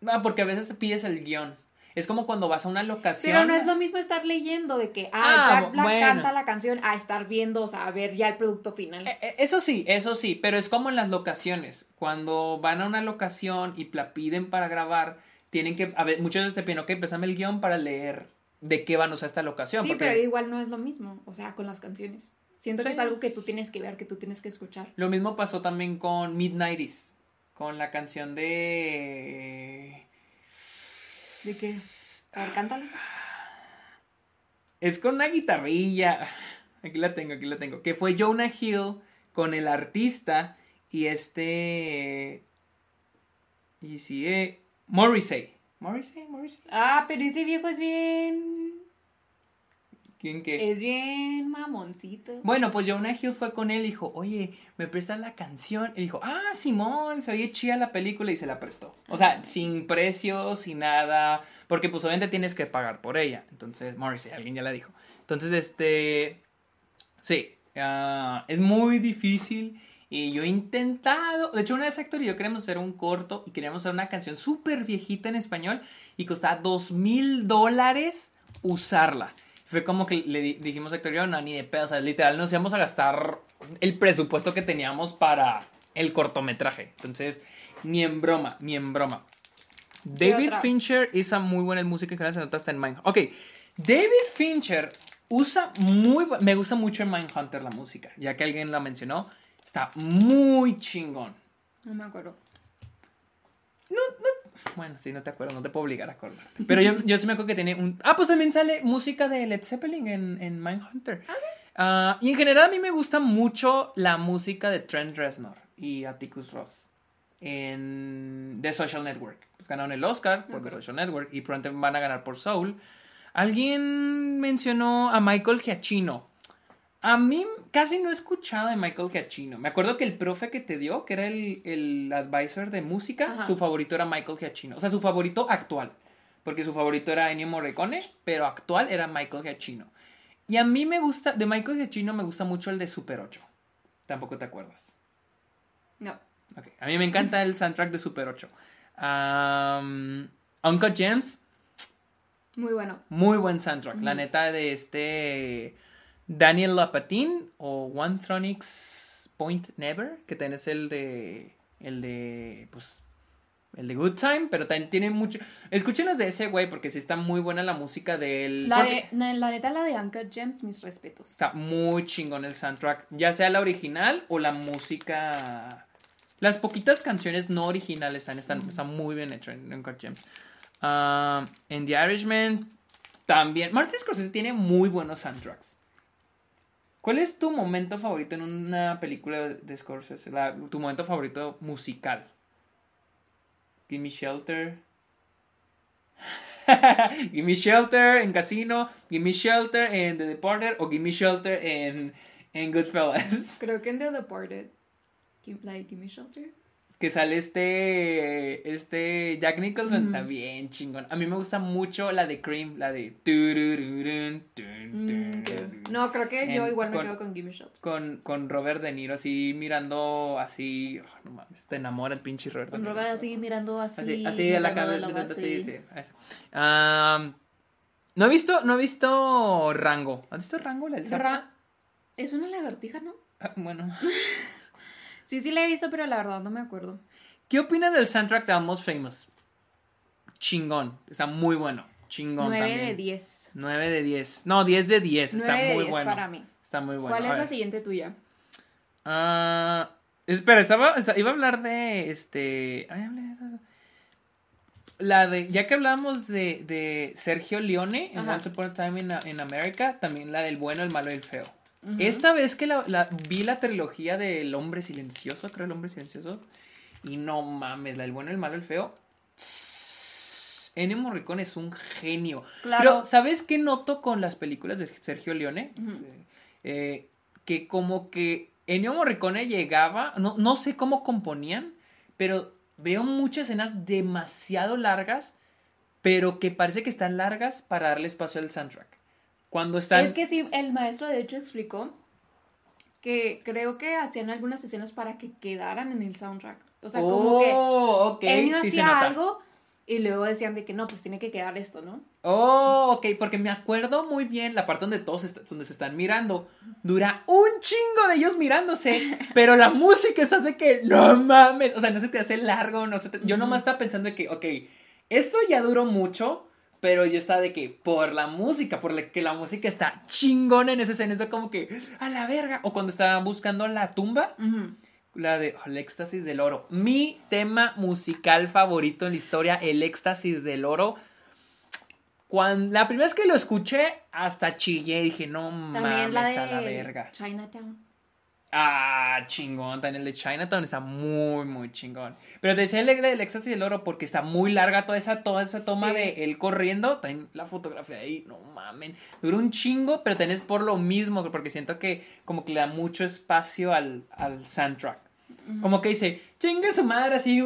Ah, porque a veces te pides el guion. Es como cuando vas a una locación. Pero no es lo mismo estar leyendo de que, ah, Ah, Jack Black bueno. canta la canción, a estar viendo, o sea, a ver ya el producto final. Eh, eh, Eso sí, eso sí, pero es como en las locaciones. Cuando van a una locación y la piden para grabar, tienen que, a ver, muchas veces te piden, ok, pésame el guion para leer de qué van a usar esta locación. sí, porque pero igual no es lo mismo, o sea, con las canciones. Siento que es algo que tú tienes que ver, que tú tienes que escuchar. Lo mismo pasó también con Midnighties, con la canción de... ¿De qué? A ver, cántala. Es con una guitarrilla. Aquí la tengo, aquí la tengo. Que fue Jonah Hill con el artista y este... Y sigue... Morrissey. Morrissey, Morrissey. Ah, pero ese viejo es bien. ¿Quién qué? Es bien mamoncito. Bueno, pues Jonah Hill fue con él y dijo, oye, ¿me prestas la canción? Y dijo, ah, Simón, se oye chida la película y se la prestó. O sea, sin precio, sin nada, porque pues obviamente tienes que pagar por ella. Entonces, Morrissey, alguien ya la dijo. Entonces, este, sí, ah, es muy difícil y yo he intentado, de hecho una vez Héctor y yo queríamos hacer un corto y queríamos hacer una canción súper viejita en español y costaba dos mil dólares usarla. Fue como que le di- dijimos a Héctor yo, no, ni de pedo, o sea, literal nos íbamos a gastar el presupuesto que teníamos para el cortometraje. Entonces, ni en broma, ni en broma. David? Fincher hizo muy buena música que se nota hasta en Mindhunter. Ok, David Fincher usa muy... Me gusta mucho en Mindhunter la música, ya que alguien la mencionó. Está muy chingón. No me acuerdo. No, no... Bueno, si no te acuerdas, no te puedo obligar a acordarte. Pero yo, yo sí me acuerdo que tiene un... Ah, pues también sale música de Led Zeppelin en, en Mindhunter. Ah, y en general a mí me gusta mucho la música de Trent Reznor y Atticus Ross en The Social Network. Pues ganaron el Oscar por The. Social Network y pronto van a ganar por Soul. Alguien mencionó a Michael Giacchino. A mí casi no he escuchado de Michael Giacchino. Me acuerdo que el profe que te dio, que era el, el advisor de música, Ajá. su favorito era Michael Giacchino. O sea, su favorito actual. Porque su favorito era Ennio Morricone, pero actual era Michael Giacchino. Y a mí me gusta, de Michael Giacchino me gusta mucho el de Super 8. Tampoco te acuerdas. No. Ok, A mí me encanta el soundtrack de Super 8. Um, Uncut Gems, Muy bueno. muy buen soundtrack. La neta de este Daniel Lapatin o One Thronics Point Never, que tenés el de el de pues el de Good Time, pero también tiene mucho Escuchen las de ese güey porque sí está muy buena la música del La, porque de, la neta, la de Uncut Gems, mis respetos. Está muy chingón el soundtrack, ya sea la original o la música las poquitas canciones no originales están, están, muy bien hechas en Uncut Gems. Ah, en The Irishman también. Martin Scorsese tiene muy buenos soundtracks. ¿Cuál es tu momento favorito en una película de Scorsese? Tu momento favorito musical. Gimme Shelter. Gimme Shelter en Casino. Gimme Shelter en The Departed. O Gimme Shelter en, en Goodfellas. Creo que en The Departed. Give, like, Give Me Shelter. Que sale este este Jack Nicholson, está bien chingón. A mí me gusta mucho la de Cream, la de mm, No, creo que yo igual me quedo con Gimme Shot. Con, con Robert De Niro así mirando así, oh, no mames, te enamora el pinche Robert De Niro. Robert así mirando así. Así, a la cabeza, sí, sí. no he visto no he visto Rango. ¿Has visto Rango la Ra es una lagartija, ¿no? Ah, bueno. Sí, sí la he visto, pero la verdad no me acuerdo. ¿Qué opinas del soundtrack de Almost Famous? Chingón. Está muy bueno. Chingón 9 de 10. 9 de 10. No, 10 de 10. Está muy 10 bueno. para mí. Está muy bueno. ¿Cuál es la siguiente tuya? Ah, espera, estaba, iba a hablar de este. Ay, hablé de la de, ya que hablamos de, de Sergio Leone en Once Upon a Time in, in, America, también la del bueno, el malo y el feo. Esta vez que la, vi la trilogía del hombre silencioso, creo el hombre silencioso, y no mames, la del bueno, el malo, el feo. Ennio Morricone es un genio. Claro. Pero, ¿sabes qué noto con las películas de Sergio Leone? Eh, que como que Ennio Morricone llegaba, no, no sé cómo componían, pero veo muchas escenas demasiado largas, pero que parece que están largas para darle espacio al soundtrack. Cuando están... Es que sí, el maestro de hecho explicó que creo que hacían algunas escenas para que quedaran en el soundtrack. O sea, como que oh, okay. hacía algo y luego decían de que no, pues tiene que quedar esto, ¿no? Oh, ok, porque me acuerdo muy bien la parte donde todos donde se están mirando. Dura un chingo de ellos mirándose, pero la música está de que no mames, o sea, no se te hace largo, no se yo nomás estaba pensando de que, ok, esto ya duró mucho, pero yo estaba de que por la música, por la que la música está chingona en esa escena, está como que a la verga. O cuando estaban buscando la tumba, la de oh, el éxtasis del oro. Mi tema musical favorito en la historia, el éxtasis del oro. Cuando, la primera vez que lo escuché, hasta chillé, dije, no mames a la verga. Chinatown. Ah, chingón. También el de Chinatown está muy, muy chingón. Pero te decía el del éxtasis del oro porque está muy larga toda esa, toda esa toma de él corriendo. También la fotografía ahí, no mamen. Dura un chingo, pero tenés por lo mismo, porque siento que como que le da mucho espacio al, al soundtrack. Como que dice, chingue su madre así,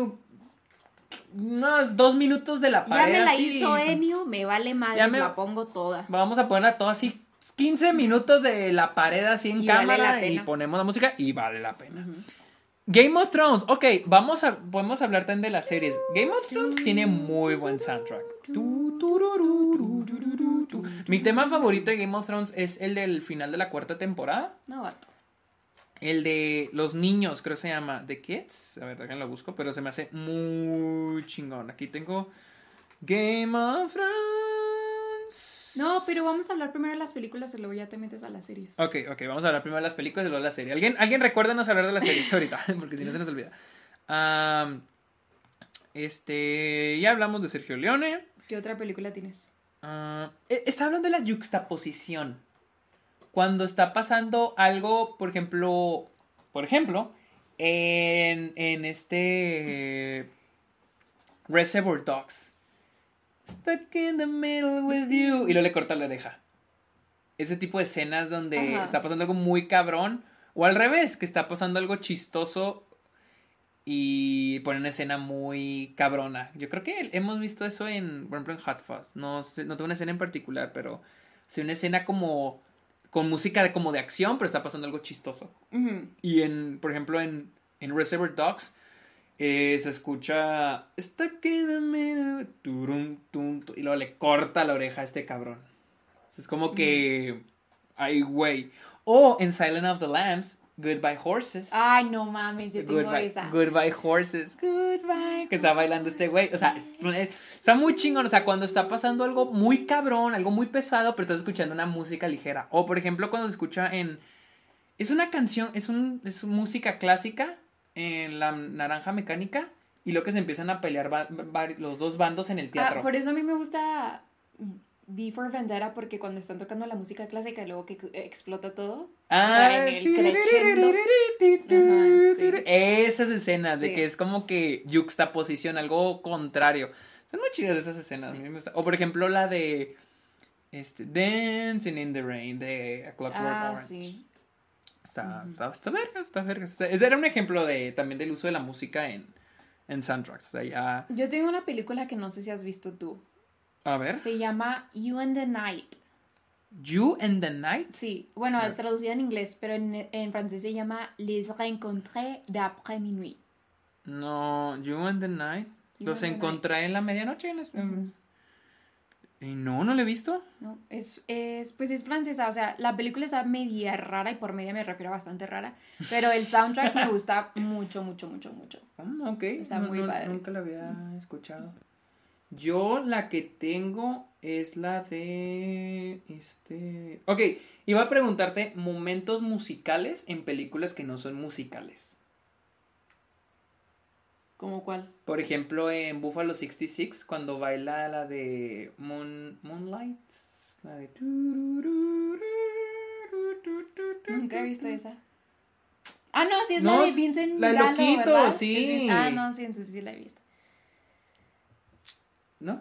unos dos minutos de la pared. Ya me la hizo Enio, me vale madre, me... la pongo toda. Vamos a ponerla toda así 15 minutos de la pared así en cámara y ponemos la música y vale la pena. Game of Thrones, ok, vamos a, podemos hablar también de las series. Game of Thrones tiene muy buen soundtrack. Mi tema favorito de Game of Thrones es el del final de la cuarta temporada. No, El de los niños, creo que se llama The Kids. A ver, déjenlo lo busco, pero se me hace muy chingón. Aquí tengo Game of Thrones. No, pero vamos a hablar primero de las películas y luego ya te metes a las series. Ok, ok, vamos a hablar primero de las películas y luego de las series. ¿Alguien, ¿alguien recuérdanos hablar de las series ahorita? Porque si no se nos olvida. este, ya hablamos de Sergio Leone. ¿Qué otra película tienes? Uh, está hablando de la juxtaposición. Cuando está pasando algo, por ejemplo, por ejemplo, en, en este Reservoir Dogs Stuck in the middle with you. Y luego le corta la oreja. Ese tipo de escenas donde está pasando algo muy cabrón. O al revés, que está pasando algo chistoso y pone una escena muy cabrona. Yo creo que hemos visto eso en, por ejemplo, en Hot Fuzz. No, no tengo una escena en particular, pero sí una escena como con música de, como de acción, pero está pasando algo chistoso. Y en, por ejemplo, en, en Reservoir Dogs eh, se escucha. Está que y luego le corta la oreja a este cabrón. Es como que. Ay, güey. O en Silent of the Lambs, Goodbye Horses. Ay, no mames, yo tengo goodbye, esa. Goodbye Horses. Goodbye. Que está bailando este güey. O sea, está muy chingón. O sea, cuando está pasando algo muy cabrón, algo muy pesado, pero estás escuchando una música ligera. O, por ejemplo, cuando se escucha en. Es una canción, es, un, es música clásica, en la naranja mecánica y luego que se empiezan a pelear los dos bandos en el ah, teatro. por eso a mí me gusta V for Vendetta porque cuando están tocando la música clásica y luego que explota todo. Ah, en el Esas escenas de que es como que juxtaposición, algo contrario. Son muy chidas esas escenas. O por ejemplo la de este, Dancing in the Rain de A Clockwork ah, Está, está, está verga, está verga. era un ejemplo de también del uso de la música en, en soundtracks. O sea, ya. Yo tengo una película que no sé si has visto tú. A ver. Se llama You and the Night. You and the Night. Sí, bueno, es traducida en inglés, pero en, en francés se llama Les rencontrés d'après minuit. No, You and the Night. You Los encontré en la medianoche. En las- Ujú. Y no, no lo he visto. No, es, es, pues es francesa, o sea, la película está media rara y por media me refiero a bastante rara, pero el soundtrack me gusta mucho, mucho, mucho, mucho. Ah, ok. Está No, muy no, padre. Nunca la había escuchado. Yo la que tengo es la de. Este. Ok, iba a preguntarte momentos musicales en películas que no son musicales. ¿Cómo cuál? Por ejemplo, en Buffalo 66, cuando baila la de Moon, Moonlight. La de. Nunca he visto esa. Ah, no, sí es No, la de Vincent la de Loquito, ¿verdad? sí. Ah, no, sí, entonces sí la he visto. ¿No?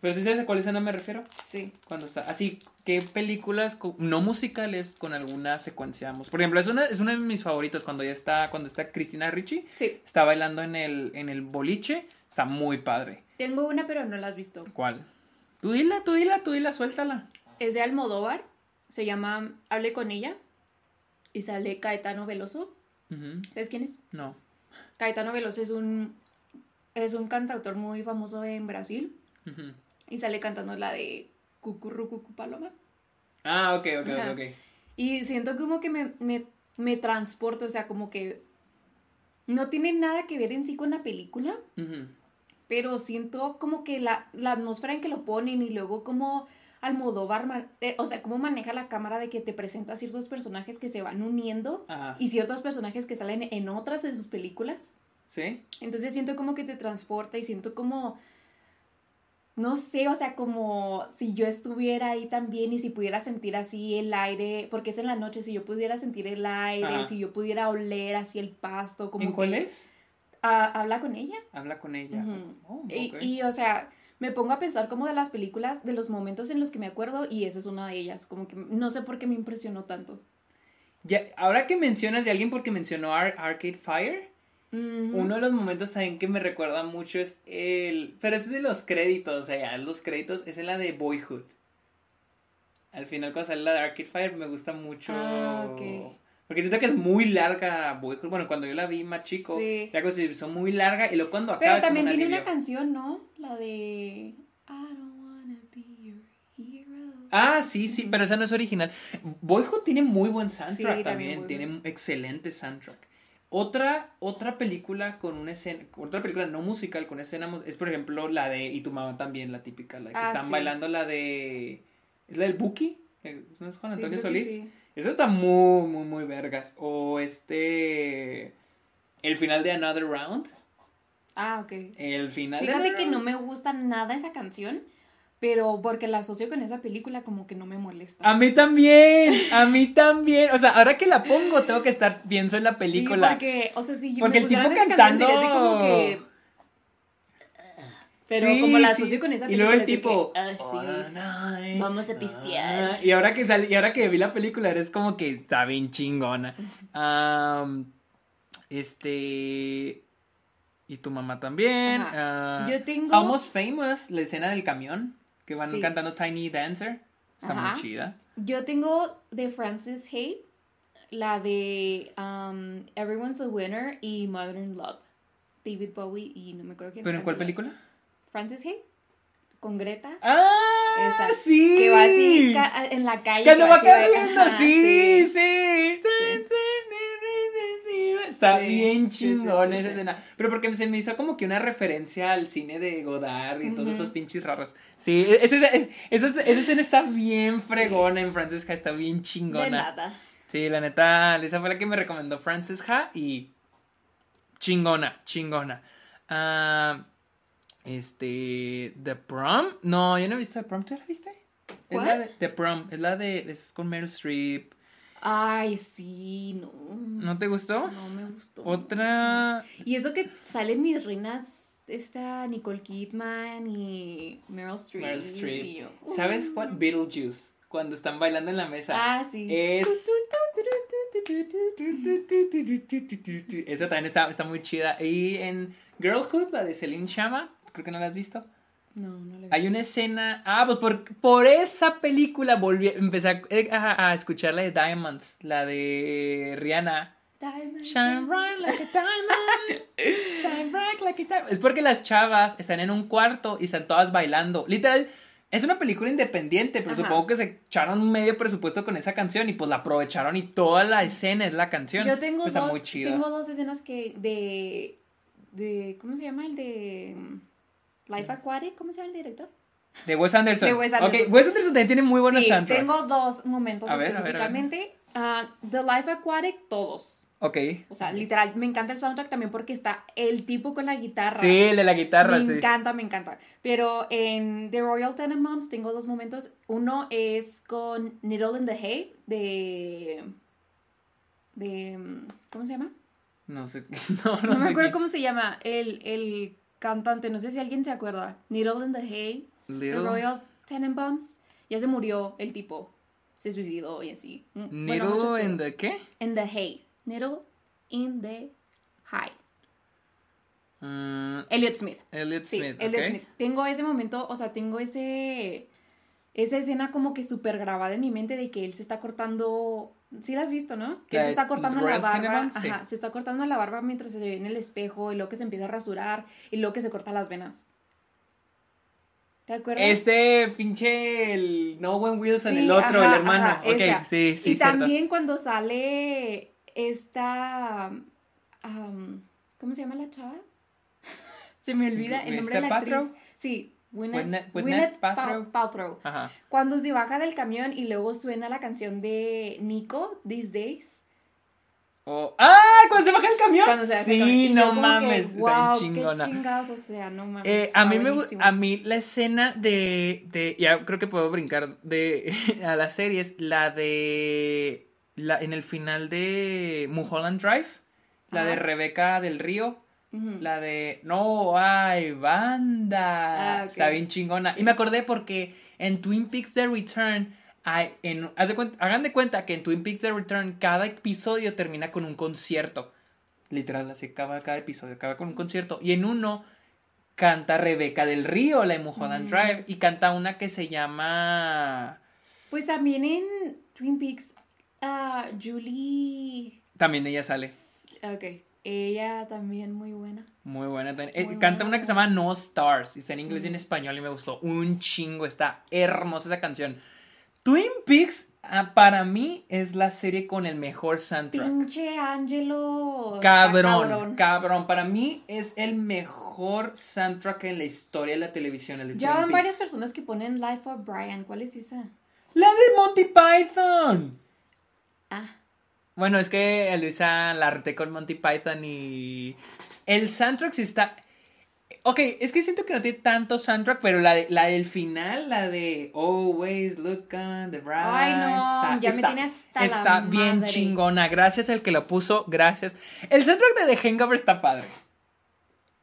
Pero si sabes a cuál escena me refiero. Sí. Cuando está. Así, ¿qué películas no musicales con alguna secuencia? mus- Por ejemplo, es una, es uno de mis favoritos cuando ya está. Cuando está Cristina Ricci. Sí. Está bailando en el, en el boliche. Está muy padre. Tengo una, pero no la has visto. ¿Cuál? Tú dila, tú dila, tú dila, suéltala. Es de Almodóvar. Se llama Hable con ella. Y sale Caetano Veloso. Ujú. ¿Sabes quién es? No. Caetano Veloso es un, es un cantautor muy famoso en Brasil. Ujú. Y sale cantando la de Cucurru Cucu Paloma. Ah, ok, ok, Ajá. ok. Y siento como que me, me, me transporto, o sea, como que no tiene nada que ver en sí con la película, Ujú. pero siento como que la, la atmósfera en que lo ponen y luego como Almodóvar, eh, o sea, cómo maneja la cámara de que te presenta ciertos personajes que se van uniendo Ajá. y ciertos personajes que salen en otras de sus películas. ¿Sí? Entonces siento como que te transporta y siento como, no sé, o sea, como si yo estuviera ahí también y si pudiera sentir así el aire, porque es en la noche, si yo pudiera sentir el aire, Ajá. si yo pudiera oler así el pasto, como ¿En cuál que- es? Ah, habla con ella. Habla con ella. Oh, Y, y, o sea, me pongo a pensar como de las películas, de los momentos en los que me acuerdo y esa es una de ellas, como que no sé por qué me impresionó tanto. Ya, ahora que mencionas de alguien porque mencionó Ar- Arcade Fire, Uno de los momentos también que me recuerda mucho es el... Pero es de los créditos, o sea, ya los créditos es en la de Boyhood. Al final cuando sale la de Arcade Fire me gusta mucho... Ah. Porque siento que es muy larga Boyhood. Bueno, cuando yo la vi más chico, Sí. se hizo muy larga y luego cuando acaba Pero es como también tiene una canción, ¿no? La de I don't. Ah, sí, sí, pero esa no es original. Boyhood tiene muy buen soundtrack Sí, también, tiene excelente soundtrack. Otra, otra película con una escena, otra película no musical con escena es por ejemplo la de Y tu mamá también, la típica, la que Ah, están sí. bailando la de ¿Es la del Buki? ¿No es Juan Antonio Solís? sí. Esa está muy, muy, muy vergas. O este el final de Another Round. Ah, ok. El final de Fíjate Another que no me gusta nada esa canción, pero porque la asocio con esa película como que no me molesta. A mí también, a mí también. O sea, ahora que la pongo, tengo que estar, pienso en la película. Sí, porque, o sea, si yo Porque me el tipo esa canción, así cantando- como que... Pero Sí, como la sí. asocio con esa Y película, luego el tipo. que, ah, sí. "All night, Vamos a pistear". ah". Y ahora que sal- y ahora que vi la película, eres como que está bien chingona. Este. Y tu mamá también. Ah, Yo tengo- Almost Famous, la escena del camión. Que van Sí. cantando Tiny Dancer. Está Ajá. muy chida. Yo tengo de Frances Hay, la de um, Everyone's a Winner y Modern Love. David Bowie y no me acuerdo quién. ¿Pero en cuál película? Frances Hay, con Greta. ¡Ah! Esa. ¡Sí! Que va así en la calle. Que lo va así va- corriendo, ajá, sí, sí. Está Sí, bien sí, chingón sí, esa escena. Pero porque se me hizo como que una referencia al cine de Godard y todos Ujú. esos pinches raros. Sí, esa, esa, esa- esa escena está bien fregona en Francesca, está bien De chingona. nada. Sí, la neta, esa fue la que me recomendó Francesca y chingona, chingona. Ah, este, The Prom. No, yo no he visto The Prom. ¿Tú la viste? Es ¿Cuál? la de The Prom. Es la de. Es con Meryl Streep. Ay, sí, no. ¿No te gustó? No me gustó. Otra. mucho. Y eso que salen mis reinas, esta Nicole Kidman y Meryl Streep. Meryl y Streep. yo, ¿Sabes uh. cuál? Beetlejuice. cuando están bailando en la mesa. Ah, sí. Es... Esa también está, está muy chida. Y en Girlhood, la de Celine Chama, creo que no la has visto. No, no la he Hay una escena. Ah, pues por, por esa película volví, empecé a, a- a escuchar la de Diamonds, la de Rihanna. Diamond Shine bright like a diamond. Shine bright like a diamond. Es porque las chavas están en un cuarto y están todas bailando. Literal, es una película independiente, pero Ajá. supongo que se echaron medio presupuesto con esa canción y pues la aprovecharon y toda la escena es la canción. Yo tengo Está dos, muy chida. tengo dos escenas que de, de, ¿cómo se llama? El de Life Aquatic, ¿cómo se llama el director? De Wes Anderson. De Wes Anderson. Ok, Wes Anderson también tiene muy buenos sí, soundtracks. tengo dos momentos A ver, a ver, a ver. específicamente. Ah, The Life Aquatic, todos. Ok. O sea, literal, me encanta el soundtrack también porque está el tipo con la guitarra. Sí, el de la guitarra, me sí. encanta, me encanta. Pero en The Royal Tenenbaums tengo dos momentos. Uno es con Needle in the Hay de... de ¿Cómo se llama? No sé. No, no, No, me sé acuerdo qué- cómo se llama el, el cantante. No sé si alguien se acuerda. Needle in the Hay. The Little- Royal Tenenbaums. Ya se murió el tipo. Se suicidó y así. Mm, bueno, Needle in the qué? In the Hay. Needle in the Hay. Mm, Elliot Smith. Elliot Sí, Smith. Elliot. Smith. Tengo ese momento, o sea, tengo ese. Esa escena como que súper grabada en mi mente de que él se está cortando. Sí la has visto, ¿no? Que La se está cortando la barba. Sí. Ajá, se está cortando la barba mientras se ve en el espejo y luego que se empieza a rasurar y luego que se corta las venas. ¿Te acuerdas? Este pinche el No One Wilson, Sí, el otro, ajá, el hermano. ajá, ok, esa. sí, sí, y cierto. también cuando sale esta. ¿Cómo se llama la chava? se me olvida el nombre de la ¿Mr. actriz. Sí, Gwyneth, Gwyneth- Gwyneth Gwyneth Pa- Paltrow. Paltrow. Ajá. Cuando se baja del camión y luego suena la canción de Nico, These Days. Oh, ¡Ah! Cuando se baja el camión. Cuando se baja sí, el camión. No que, mames. está wow, bien chingona. qué chingados, o sea, no mames. Eh, está a mí me a mí la escena de, de ya creo que puedo brincar de a las series la de la en el final de Mulholland Drive la de. Rebeca del Río La de no hay banda Ah, está bien chingona. Y me acordé porque en Twin Peaks The Return hay, en, haz de cuen- hagan de cuenta que en Twin Peaks The Return cada episodio termina con un concierto. Literal así acaba cada episodio acaba con un concierto. Y en uno canta Rebeca del Río la de Mulholland Mm. Drive y canta una que se llama Pues también en Twin Peaks, ah, Julie. también ella sale. Ok, ella también muy buena. Muy buena también. Eh, Muy canta buena. una que se llama No Stars. Y está en inglés y en español y me gustó un chingo. Está hermosa esa canción. Twin Peaks, ah, para mí, es la serie con el mejor soundtrack. Pinche Angelo. Cabrón, cabrón, Para mí es el mejor soundtrack en la historia de la televisión. El de Ya Twin van varias personas que ponen Life of Brian. ¿Cuál es esa? La de Monty Python. Ah, Bueno, es que Elisa la harté con Monty Python y el soundtrack sí está... Ok, es que siento que no tiene tanto soundtrack, pero la, de- la del final, la de Always Look on the Bright Ay, no, side, ya me tiene hasta la Está bien madre. chingona, gracias al que lo puso, gracias. El soundtrack de The Hangover está padre.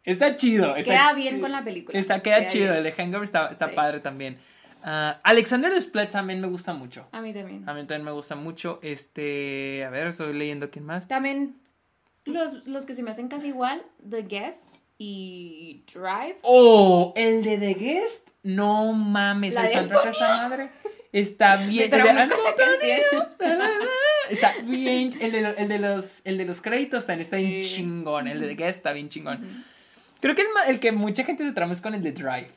Está chido. queda bien con la película. Está, queda, chido, bien. el de Hangover está, está Sí. padre también. Ah, Alexander Desplat también me gusta mucho. A mí también. A mí también me gusta mucho. Este. A ver, estoy leyendo quién más. También los, los que se me hacen casi igual, The Guest y Drive. Oh, el de The Guest. No mames, La el soundtrack esa madre. Está bien. El de, la está bien. El de, el de los, el de los créditos también está bien Sí. chingón. El de The Guest está bien chingón. Ujú. Creo que el, el que mucha gente se trama es con el de Drive.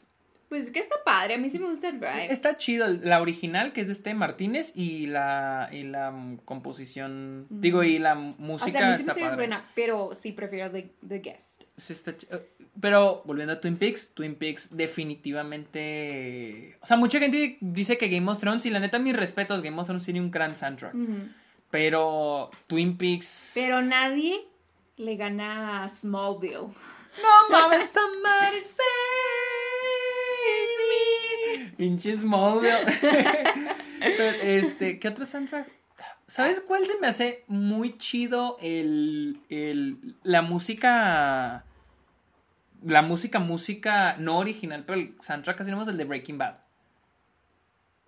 Pues es que está padre, a mí sí me gusta el Drive. Está chido. La original, que es de este Martínez, y la, y la mm, composición. Ujú. Digo, y la o música sea, a mí sí me está buena, pero sí prefiero The, The Guest. Sí está eh, Pero volviendo a Twin Peaks, Twin Peaks definitivamente... O sea, mucha gente dice que Game of Thrones, y la neta mis respetos, Game of Thrones tiene un gran soundtrack. Ujú. Pero Twin Peaks... Pero nadie le gana a Smallville. No mames, somebody save me. Pinche Smallville. Pero, este, ¿qué otro soundtrack? ¿Sabes cuál se me hace muy chido el, el la música la música música no original, pero el soundtrack casi no es el de Breaking Bad.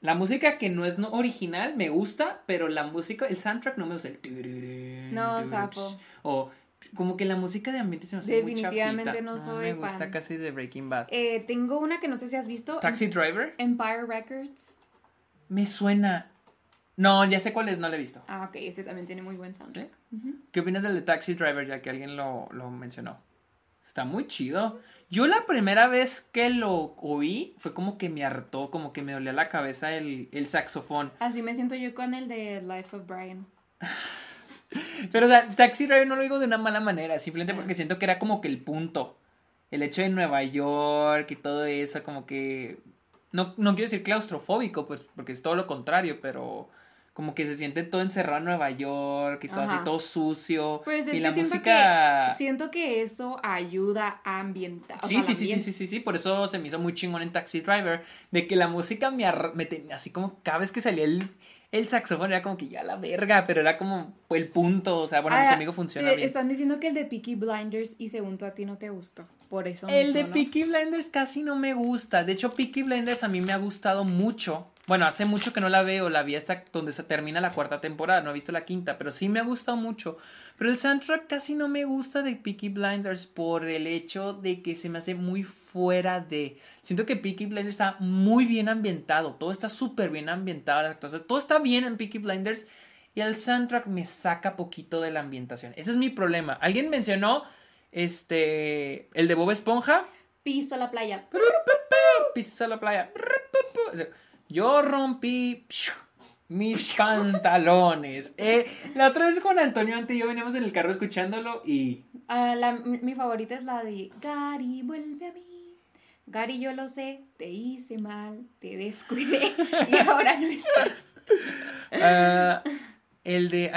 La música que no es no original me gusta, pero la música, el soundtrack no me gusta. El no, sapo. O como que la música de ambiente se me hace Definitivamente no soy no me gusta casi de Breaking Bad. Eh, tengo una que no sé si has visto. Taxi Driver. Empire Records. Me suena. No, ya sé cuál es, no lo he visto. Ah, ok, ese también tiene muy buen soundtrack. ¿Qué opinas del de Taxi Driver, ya que alguien lo, lo mencionó? Está muy chido. Yo la primera vez que lo oí fue como que me hartó, como que me dolía la cabeza el, el saxofón. Así me siento yo con el de Life of Brian. Pero o sea, Taxi Driver no lo digo de una mala manera, simplemente porque siento que era como que el punto. El hecho de Nueva York y todo eso, como que... No, no quiero decir claustrofóbico, pues, porque es todo lo contrario, pero como que se siente todo encerrado en Nueva York y todo así, todo sucio. Pues es y la música. Que, siento que eso ayuda a ambientar. Sí, sí, sí, sí, sí, sí, sí, por eso se me hizo muy chingón en Taxi Driver, de que la música me, así como cada vez que salía el, el saxofón era como que ya la verga, pero era como el punto, o sea, bueno, ah, conmigo funciona bien. Están diciendo que el de Peaky Blinders y segundo a ti no te gustó, por eso. El de Peaky Blinders casi no me gusta, de hecho Peaky Blinders a mí me ha gustado mucho bueno, hace mucho que no la veo, la vi hasta donde se termina la cuarta temporada, no he visto la quinta, pero sí me ha gustado mucho. Pero el soundtrack casi no me gusta de Peaky Blinders por el hecho de que se me hace muy fuera de... Siento que Peaky Blinders está muy bien ambientado, todo está súper bien ambientado, entonces todo está bien en Peaky Blinders y el soundtrack me saca poquito de la ambientación. Ese es mi problema. Alguien mencionó este el de Bob Esponja. Piso a la playa. Piso a la playa. Yo rompí mis pantalones. Eh, la otra vez con Antonio antes y yo veníamos en el carro escuchándolo y... Ah, la, mi favorita es la de Gary, vuelve a mí. Gary, yo lo sé, te hice mal, te descuidé y ahora no estás. Uh, el de,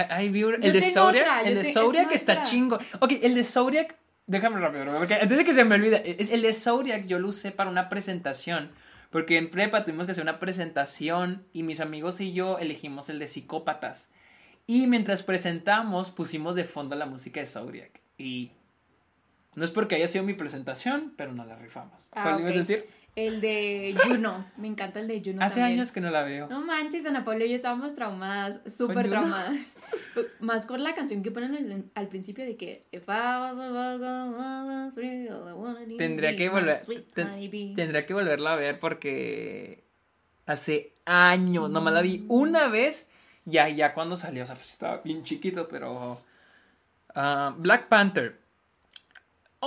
el de Zodiac, el de Zodiac está chingo. Ok, el de Zodiac, déjame rápido, porque antes de que se me olvide, el, el de Zodiac yo lo usé para una presentación porque en prepa tuvimos que hacer una presentación y mis amigos y yo elegimos el de psicópatas. Y mientras presentamos pusimos de fondo la música de Zodiac. Y no es porque haya sido mi presentación, pero nos la rifamos. Ah, ¿Cuál ibas a decir? El de Juno. Me encanta el de Juno. Hace años que no la veo. No manches, Ana Paula y yo estábamos traumadas, súper traumadas. Más con la canción que ponen al, principio de que Tendría que volver. tendría que volverla a ver porque hace años, nomás la vi una vez. Ya, ya cuando salió, o sea, pues estaba bien chiquito, pero. Ah, Black Panther.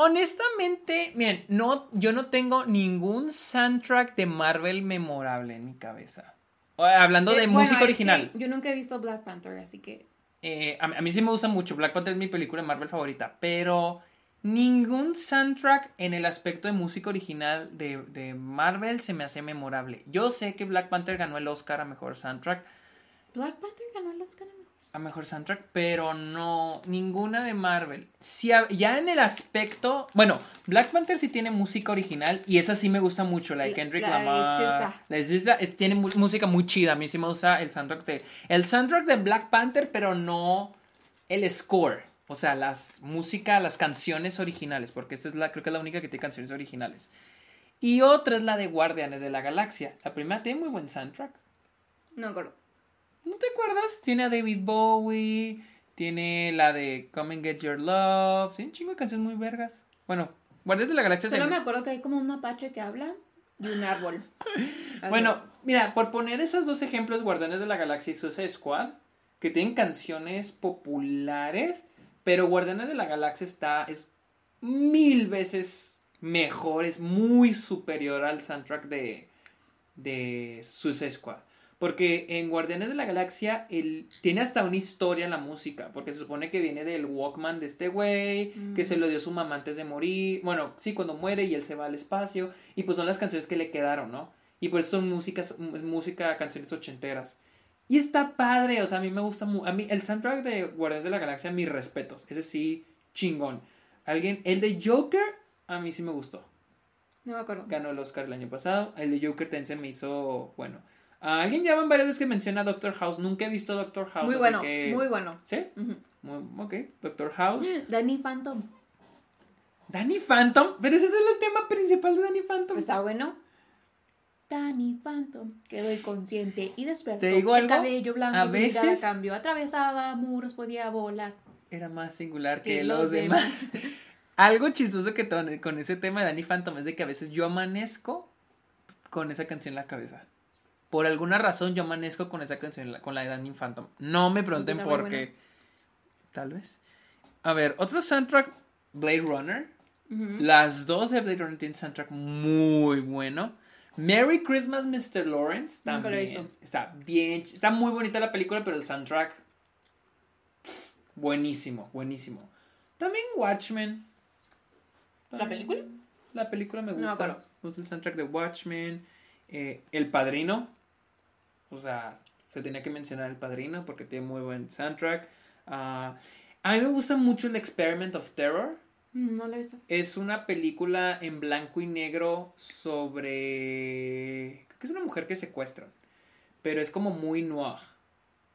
Honestamente, miren, no, yo no tengo ningún soundtrack de Marvel memorable en mi cabeza. Hablando de eh, música original. yo nunca he visto Black Panther, así que. Eh, a, mí sí me gusta mucho. Black Panther es mi película de Marvel favorita. Pero ningún soundtrack en el aspecto de música original de, de Marvel se me hace memorable. Yo sé que Black Panther ganó el Oscar a mejor soundtrack. Black Panther ganó el Oscar a mejor a mejor soundtrack, pero no ninguna de Marvel. Si ya en el aspecto, bueno, Black Panther sí tiene música original y esa sí me gusta mucho, la de Kendrick Lamar. La tiene música muy chida, a mí sí me gusta el soundtrack de el soundtrack de Black Panther, pero no el score, o sea, las música, las canciones originales, porque esta es la creo que es la única que tiene canciones originales. Y otra es la de Guardianes de la Galaxia. La primera tiene muy buen soundtrack. No acuerdo. ¿No te acuerdas? Tiene a David Bowie, tiene la de Come and Get Your Love, tiene un chingo de canciones muy vergas. Bueno, Guardianes de la Galaxia. Solo me acuerdo que hay como un mapache que habla y un árbol. bueno, mira, por poner esos dos ejemplos, Guardianes de la Galaxia y Suicide Squad, que tienen canciones populares, pero Guardianes de la Galaxia está, es mil veces mejor, es muy superior al soundtrack de, de Suicide Squad. Porque en Guardianes de la Galaxia el, tiene hasta una historia la música, porque se supone que viene del Walkman de este güey, que se lo dio su mamá antes de morir, bueno, sí, cuando muere y él se va al espacio, y pues son las canciones que le quedaron, ¿no? Y pues son músicas, música, canciones ochenteras. Y está padre, o sea, a mí me gusta mucho, a mí el soundtrack de Guardianes de la Galaxia, mis respetos, ese sí, chingón. Alguien, el de Joker, a mí sí me gustó. No me acuerdo. Ganó el Oscar el año pasado, el de Joker también se me hizo, bueno. Alguien ya van varias veces que menciona Doctor House. Nunca he visto Doctor House. Muy bueno, muy bueno. ¿Sí? ok, Doctor House. Danny Phantom. ¿Danny Phantom? Pero ese es el tema principal de Danny Phantom. Pues está bueno. Danny Phantom, quedó inconsciente y despertó. ¿Te digo El algo? cabello blanco, A su mirada veces- cambió, atravesaba muros, podía volar. Era más singular que, Que los, los demás. Algo chistoso que con ese tema de Danny Phantom es de que a veces yo amanezco con esa canción en la cabeza. Por alguna razón yo amanezco con esa canción, con la de Danny Phantom. No me pregunten por qué. Tal vez. A ver, otro soundtrack, Blade Runner. Las dos de Blade Runner tienen soundtrack muy bueno. Merry Christmas, Mr. Lawrence. Lo También. Está bien. Está muy bonita la película, pero el soundtrack. Buenísimo, buenísimo. También Watchmen. ¿La película? La película me No gusta. acuerdo. me gusta el soundtrack de Watchmen. eh, el Padrino. O sea, se tenía que mencionar El Padrino porque tiene muy buen soundtrack. Ah, a mí me gusta mucho el Experiment of Terror. Mm, No lo he visto. Es una película en blanco y negro sobre... Creo que es una mujer que secuestran. Pero es como muy noir.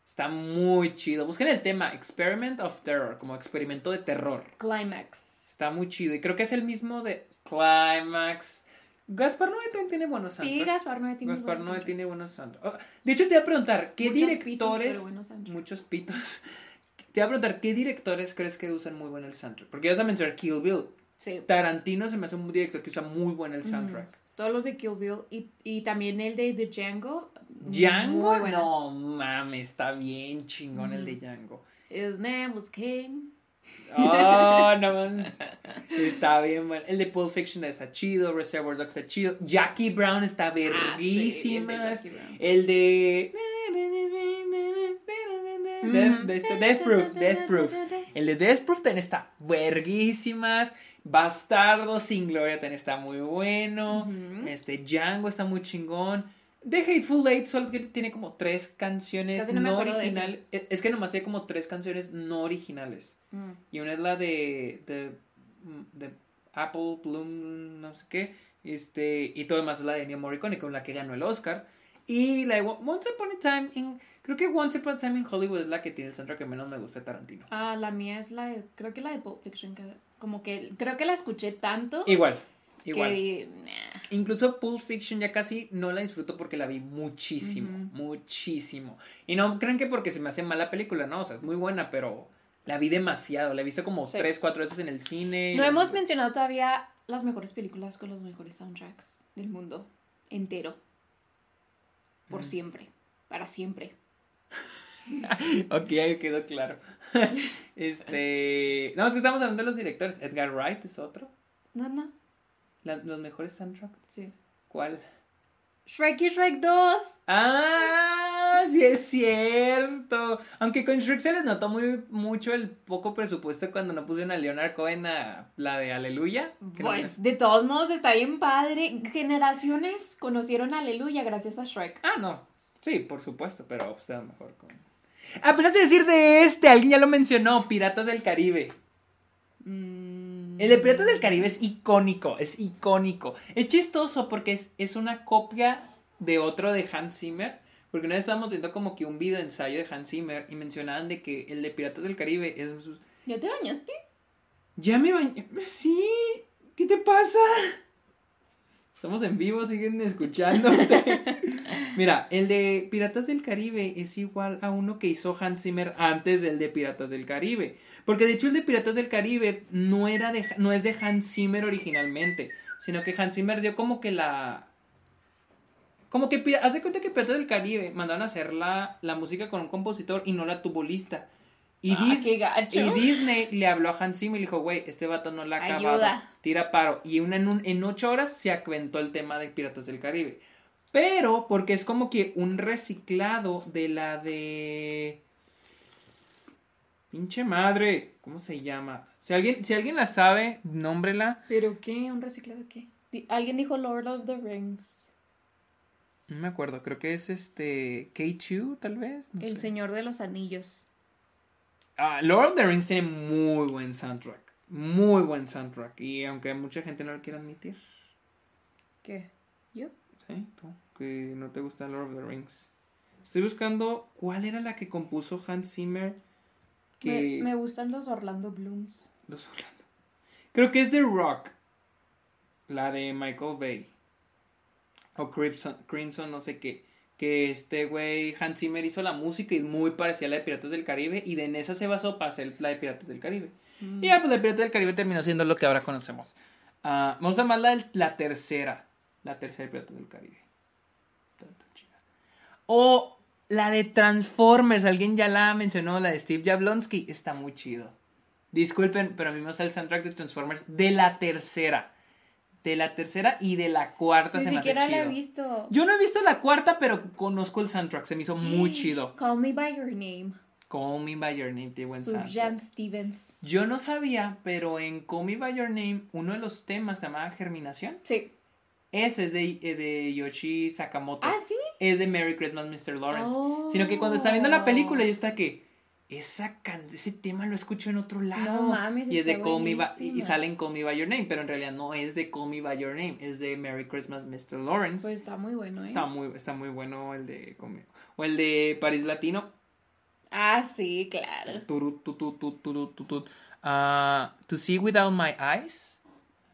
Está muy chido. Busquen el tema Experiment of Terror, como experimento de terror. Climax. Está muy chido. Y creo que es el mismo de Climax. Gaspar Noé también tiene buenos Sí, soundtracks. Gaspar Noé tiene Gaspar buenos Noé soundtracks. tiene buenos soundtracks. Oh, de hecho, te iba a preguntar, ¿qué Muchos pitos, directores... soundtracks. muchos pitos. Te iba a preguntar, ¿qué directores crees que usan muy buen el soundtrack? Porque vas a mencionar Kill Bill. Sí. Tarantino se me hace un director que usa muy buen el soundtrack. Todos los de Kill Bill y, y también el de The Django. Django, muy no mames, está bien chingón el de Django. His name was King. Oh, no man. Está bien bueno. El de Pulp Fiction está chido, Reservoir Dogs está chido, Jackie Brown está Ah, sí, el de verguísimas. Jackie Brown. el de Death, de este- Death Proof, Death Proof. El de Death Proof también está verguísimas. Bastardo sin gloria también está muy bueno. Este Django está muy chingón. The Hateful Eight solo que tiene como tres canciones Casi no originales. Es es que nomás hay como tres canciones no originales. Mm. Y una es la de, de, de Apple Bloom, no sé qué. Este, y todo demás es la de Ennio Morricone, con la que ganó el Oscar. Y la de Once Upon a Time in... Creo que Once Upon a Time in Hollywood es la que tiene el soundtrack que menos me gusta de Tarantino. Ah, la mía es la de, creo que la de Pulp Fiction, que como que, creo que la escuché tanto Igual, igual. que, nah. Incluso Pulp Fiction ya casi no la disfruto porque la vi muchísimo, muchísimo. Y no creen que porque se me hace mala película, no, o sea, es muy buena, pero la vi demasiado. La he visto como Sí. tres, cuatro veces en el cine. No hemos mencionado todavía las mejores películas con los mejores soundtracks del mundo entero. Por Mm. siempre, para siempre. ok, ahí quedó claro. este. No, es que estamos hablando de los directores. Edgar Wright es otro. No, no, La- los mejores soundtracks. sí. ¿Cuál? Shrek y Shrek 2. Ah, sí es cierto. Aunque con Shrek se les notó muy mucho el poco presupuesto cuando no pusieron a Leonard Cohen a la de Aleluya. no Pues de todos modos está bien padre. Generaciones conocieron a Aleluya gracias a Shrek. Ah, no. Sí, por supuesto, pero está mejor con. Apenas de decir de este, alguien ya lo mencionó, Piratas del Caribe. Mm. El de Piratas del Caribe es icónico, es icónico. Es chistoso porque es, es una copia de otro de Hans Zimmer. Porque una vez estábamos viendo como que un video ensayo de Hans Zimmer y mencionaban de que el de Piratas del Caribe es... ¿Ya te bañaste? Ya me bañé. Sí, ¿qué te pasa? Estamos en vivo, siguen escuchándote. Mira, el de Piratas del Caribe es igual a uno que hizo Hans Zimmer antes del de Piratas del Caribe. Porque de hecho el de Piratas del Caribe no era de no es de Hans Zimmer originalmente, sino que Hans Zimmer dio como que la como que haz de cuenta que Piratas del Caribe mandaron a hacer la, la música con un compositor y no la tuvo lista. Y Ah, Dis- y Disney le habló a Hans Zimmer y le dijo, güey, este vato no la ha acabado. Ayuda. Tira paro. Y una en, un- en ocho horas se aventó el tema de Piratas del Caribe. Pero, porque es como que un reciclado de la de... Pinche madre. ¿Cómo se llama? Si alguien, si alguien la sabe, nómbrela. ¿Pero qué? ¿Un reciclado de qué? Alguien dijo Lord of the Rings. No me acuerdo. Creo que es este... K2, tal vez. no El sé. Señor de los Anillos. Ah, Lord of the Rings tiene muy buen soundtrack. Muy buen soundtrack. Y aunque mucha gente no lo quiera admitir. ¿Qué? ¿Yo? Sí, tú, que no te gusta Lord of the Rings. Estoy buscando cuál era la que compuso Hans Zimmer. Que Me, me gustan los Orlando Blooms. los Orlando. Creo que es The Rock. La de Michael Bay. o Crimson, Crimson, no sé qué. Que este güey, Hans Zimmer hizo la música y muy parecía a la de Piratas del Caribe. Y de en esa se basó para hacer la de Piratas del Caribe. Mm. Y ya, pues la de Piratas del Caribe terminó siendo lo que ahora conocemos. Vamos a más la, la tercera. La tercera de Piratas del Caribe. O la de Transformers. Alguien ya la mencionó, la de Steve Jablonsky. Está muy chido. Disculpen, pero a mí me gusta el soundtrack de Transformers de la tercera. De la tercera y de la cuarta Ni se me hace siquiera la he chido. visto. Yo no he visto la cuarta, pero conozco el soundtrack. Se me hizo muy chido. Call Me By Your Name. Call Me By Your Name, tiene buen soundtrack. Stevens. Yo no sabía, pero en Call Me By Your Name, uno de los temas que llamaba Germinación, Sí. ese es de, eh, de Yoshi Sakamoto. Ah, sí. Es de Merry Christmas, Mr. Lawrence. Oh. Sino que cuando está viendo la película, yo está que esa can- ese tema lo escucho en otro lado. No mames, y es de Call Me By, y buenísima. sale en Call Me By Your Name, pero en realidad no es de Call Me By Your Name, es de Merry Christmas, Mr. Lawrence. Pues está muy bueno, ¿eh? Está muy, está muy bueno el de Call Me- O el de París Latino. Ah, sí, claro. Turu, tu, tu, tu, turu, tu, tu. Ah, to See Without My Eyes.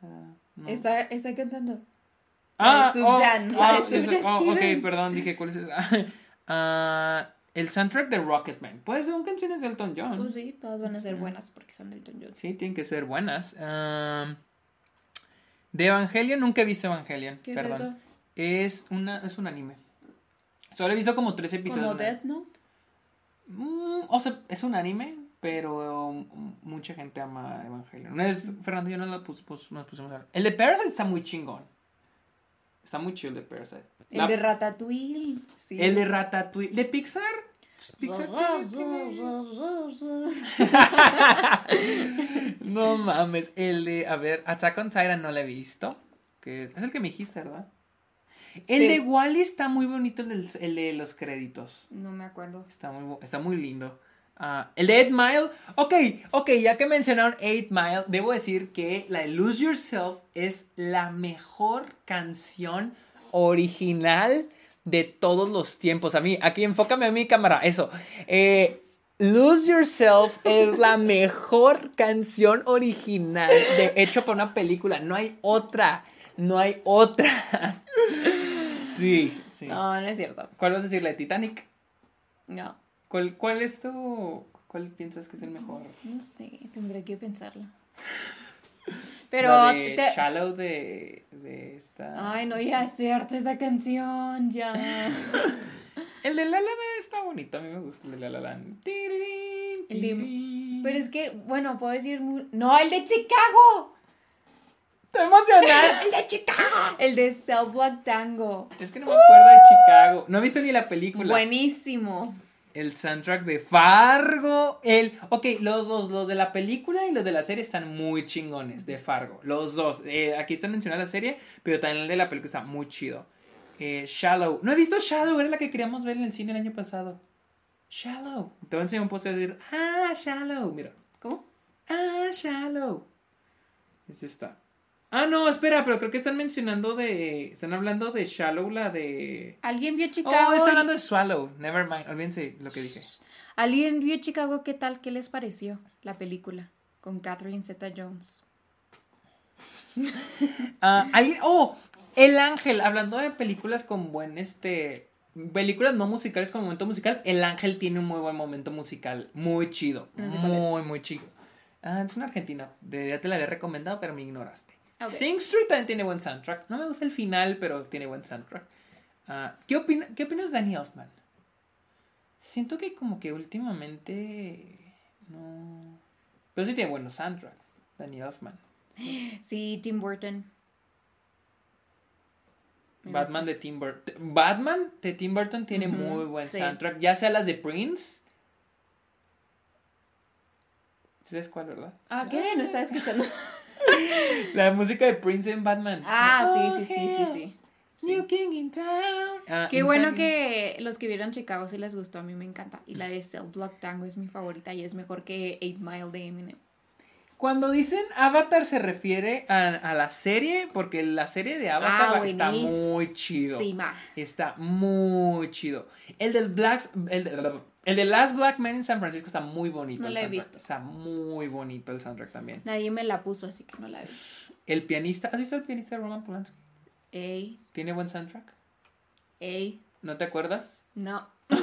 Ah, no. Está, está cantando. Ah, oh, Subjan oh, ok, perdón, dije cuál es esa. Ah, el soundtrack de Rocketman. Puede ser un canciones de Elton John. Pues sí, todas van a ser buenas porque son del Elton John. Sí, tienen que ser buenas. De Evangelion, nunca he visto Evangelion. ¿Qué perdón. es eso? Es, una, es un anime. Solo he visto como tres episodios. ¿Como. Death Note? Mm, o sea, es un anime, pero mucha gente ama Evangelion. Una vez, Fernando y yo nos, la pus- pus- nos pusimos a ver. El de Parasite está muy chingón. Está muy chido el de Parasite. El de Ratatouille. Sí. el de Ratatouille. ¿De Pixar? Pixar No mames. El de, a ver, Attack on Titan no lo he visto. Que es, es el que me dijiste, ¿verdad? El Sí. de Wally está muy bonito, el, del- el de los créditos. No me acuerdo. Está muy, está muy lindo. Ah, el de 8 Mile. Ok, ok, ya que mencionaron 8 Mile, debo decir que la de Lose Yourself es la mejor canción original de todos los tiempos. A mí, aquí enfócame a mi cámara, eso. Eh, Lose Yourself es la mejor canción original de, hecho por una película. No hay otra. No hay otra. Sí, sí. No, no es cierto. ¿Cuál vas a decir? ¿La de Titanic? No. ¿Cuál, cuál es tu. ¿Cuál piensas que es el mejor? No sé, tendré que pensarlo. Pero La de te- Shallow de, de esta. Ay, no, ya es cierto esa canción, ya. El de La La Land está bonito, a mí me gusta el de La La Land. El de- Pero es que, bueno, puedo decir... No, el de Chicago. ¡Te emocional! El de Chicago. El de Block Tango. es que no me acuerdo de Chicago. No he visto ni la película. Buenísimo. El soundtrack de Fargo. El. Ok, los dos, los de la película y los de la serie están muy chingones de Fargo. Los dos. Eh, aquí está mencionada la serie, pero también el de la película está muy chido. Eh, Shallow. No he visto Shallow, era la que queríamos ver en el cine el año pasado. Shallow. Te voy a enseñar un póster y decir, ah, Shallow. Mira. ¿Cómo? Ah, Shallow. Es esta. Ah, no, espera, pero creo que están mencionando de. Están hablando de Shallow, la de. ¿Alguien vio Oh, Chicago? estoy hablando de Swallow. Never mind. Olvídense lo que dije. ¿Alguien vio Chicago? ¿Qué tal? ¿Qué les pareció la película? Con Catherine Zeta-Jones. Ah, alguien. Oh, El Ángel. Hablando de películas con buen este. Películas no musicales con momento musical. El Ángel tiene un muy buen momento musical. Muy chido. No sé muy, muy chido. Ah, es una argentina. De- Ya te la había recomendado, pero me ignoraste. Ok. Sing Street también tiene buen soundtrack. No me gusta el final, pero tiene buen soundtrack. Ah, ¿qué, opina, ¿Qué opinas de Danny Elfman? Siento que como que últimamente... No... Pero sí tiene buenos soundtracks. Danny Elfman. Sí, Tim Burton. Me Batman gusta. de Tim Burton. Batman de Tim Burton tiene muy buen sí. soundtrack. Ya sea las de Prince. ¿Sabes cuál, verdad? Ah, ¿qué? No estaba escuchando. La música de Prince en Batman. Ah, Oh, sí, sí, sí, sí, sí. New King in Town. Ah, Qué bueno que los que vieron Chicago sí les gustó, a mí me encanta. Y la de Cell Block Tango es mi favorita y es mejor que 8 Mile de Eminem. Cuando dicen Avatar se refiere a, a la serie, porque la serie de Avatar Ah, está muy chido. Está muy chido. El del Black, el el de Last Black Man en San Francisco está muy bonito. No el la he soundtrack. visto. Está muy bonito el soundtrack también. Nadie me la puso, así que no la vi. El pianista, ¿has visto el pianista de Roman Polanski? Ey, ¿Tiene buen soundtrack? Ey. ¿No te acuerdas? No.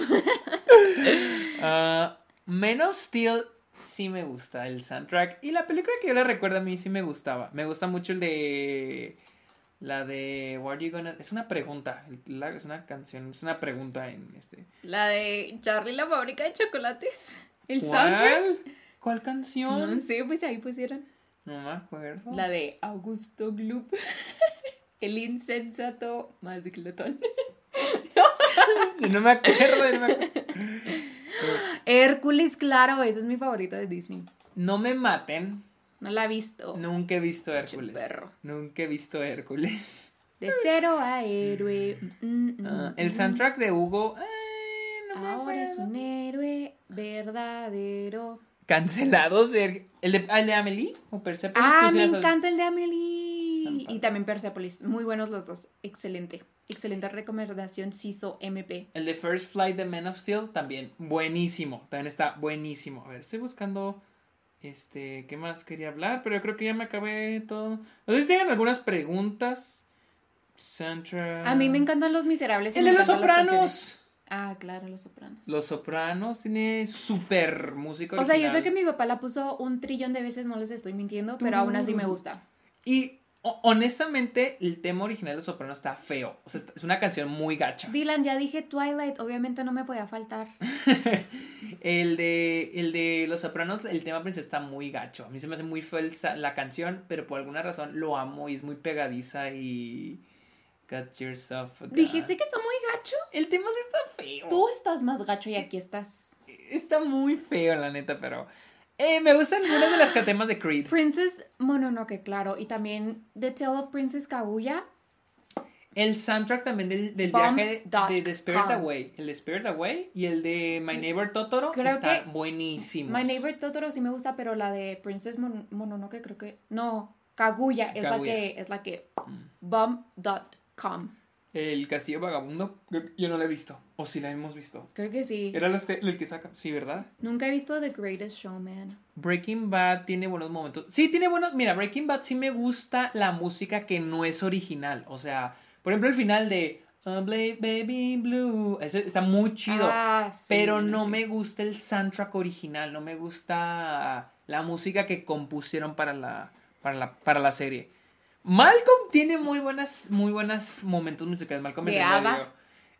Ah, Men of Steel sí me gusta el soundtrack. Y la película que yo la recuerdo a mí sí me gustaba. Me gusta mucho el de. La de What Are You Gonna. Es una pregunta. la- es una canción. Es una pregunta en este. La de Charlie la fábrica de chocolates. El soundtrack. ¿Cuál? ¿Cuál canción? No sé, pues ahí pusieron. No me acuerdo. La de Augusto Gloop. El insensato más glotón. No me acuerdo. No me, acuerdo. Hércules, claro, esa es mi favorita de Disney. No me maten. No la he visto. Nunca he visto Hércules. perro. Nunca he visto Hércules. De cero a héroe. Mm, mm, Ah, mm, el mm. soundtrack de Hugo. eh, no Ahora es un héroe verdadero. Cancelados. El el de, ah, el de Amelie o Persepolis. Ah, me encanta el de Amelie. Y también Persepolis. Muy buenos los dos. Excelente. Excelente recomendación, CISO MP. El de First Flight de Men of Steel también. Buenísimo. También está buenísimo. A ver, estoy buscando. Este, ¿qué más quería hablar? Pero yo creo que ya me acabé todo. No sé si tienen algunas preguntas. Soundtrack. A mí me encantan los miserables. y El me de los. Sopranos. Ah, claro, los sopranos. Los Sopranos tiene súper música O sea, yo sé que mi papá la puso un trillón de veces, no les estoy mintiendo, pero aún así me gusta. Y honestamente, el tema original de Los Sopranos está feo. O sea, es una canción muy gacha. Dylan, ya dije Twilight, obviamente no me podía faltar. El de, el de Los Sopranos, el tema principal está muy gacho. A mí se me hace muy feo el la canción, pero por alguna razón lo amo y es muy pegadiza y... Got yourself a. Dijiste que está muy gacho. El tema sí está feo. Tú estás más gacho y aquí estás. Está muy feo, la neta, pero... Eh, me gustan algunas de las temas de Creed. Princess Mononoke, claro. Y también The Tale of Princess Kaguya. El soundtrack también del, del viaje de, de Spirit com. Away. El de Spirit Away y el de My Neighbor Totoro Creo están que buenísimos. My Neighbor Totoro sí me gusta, pero la de Princess Mon- Mononoke creo que... No, Kaguya es Kaguya. la que... Es la que... Bomb.com. El Castillo Vagabundo, yo no lo he visto. O si la hemos visto. Creo que sí. Era los que- el que saca. Sí, ¿verdad? Nunca he visto The Greatest Showman. Breaking Bad tiene buenos momentos. Sí, tiene buenos. Mira, Breaking Bad sí me gusta la música que no es original. O sea, por ejemplo, el final de "Oh, Baby Blue. Ese está muy chido. Ah, sí, pero no sí. me gusta el soundtrack original. No me gusta la música que compusieron para la, para la, para la serie. Malcolm tiene muy buenas, muy buenas momentos musicales. Malcolm De medio.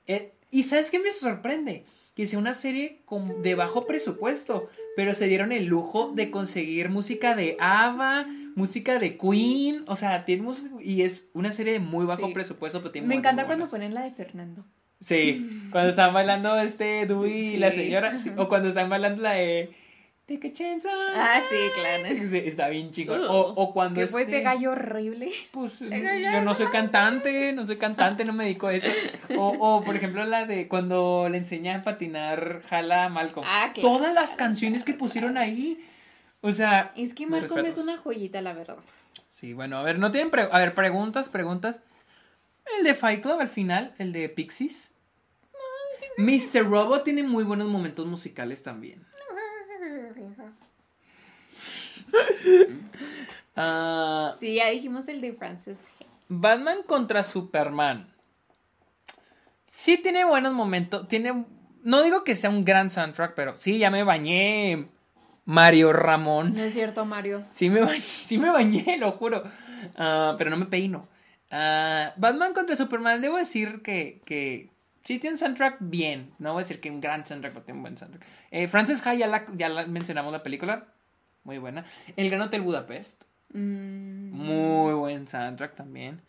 Eh, y ¿sabes qué me sorprende? Que sea una serie con, de bajo presupuesto, pero se dieron el lujo de conseguir música de ABBA, música de Queen, o sea, tiene y es una serie de muy bajo Sí. presupuesto, pero tiene Me encanta cuando ponen la de Fernando. Sí, cuando están bailando este Dewey y la señora, sí, o cuando están bailando la de Take a chance. on Ah, sí, claro. Está bien chico. Uh, o, o cuando Que fue este- ese gallo horrible. pues gallo. yo no soy cantante, no soy cantante, no me dedico a eso. O, o por ejemplo la de cuando le enseña a patinar Jala a Malcolm. Ah, claro. Todas las canciones que pusieron ahí. O sea, Es que Malcolm es una joyita, la verdad. sí, bueno, a ver, no tienen pre- a ver, preguntas, preguntas. El de Fight Club al final, el de Pixies. Mr. Robot tiene muy buenos momentos musicales también. Ah, Sí, ya dijimos el de Francis. Batman contra Superman. Sí tiene buenos momentos. Tiene. No digo que sea un gran soundtrack, pero sí, ya me bañé. Mario Ramón. No es cierto, Mario. Sí me bañé, sí me bañé, lo juro. Ah, pero no me peino. Ah, Batman contra Superman, debo decir que, que sí tiene un soundtrack bien. No voy a decir que un gran soundtrack, pero tiene un buen soundtrack. Eh, Frances Ha, ya la, ya la mencionamos la película. Muy buena. El Gran Hotel Budapest. Mm, Muy buen soundtrack también.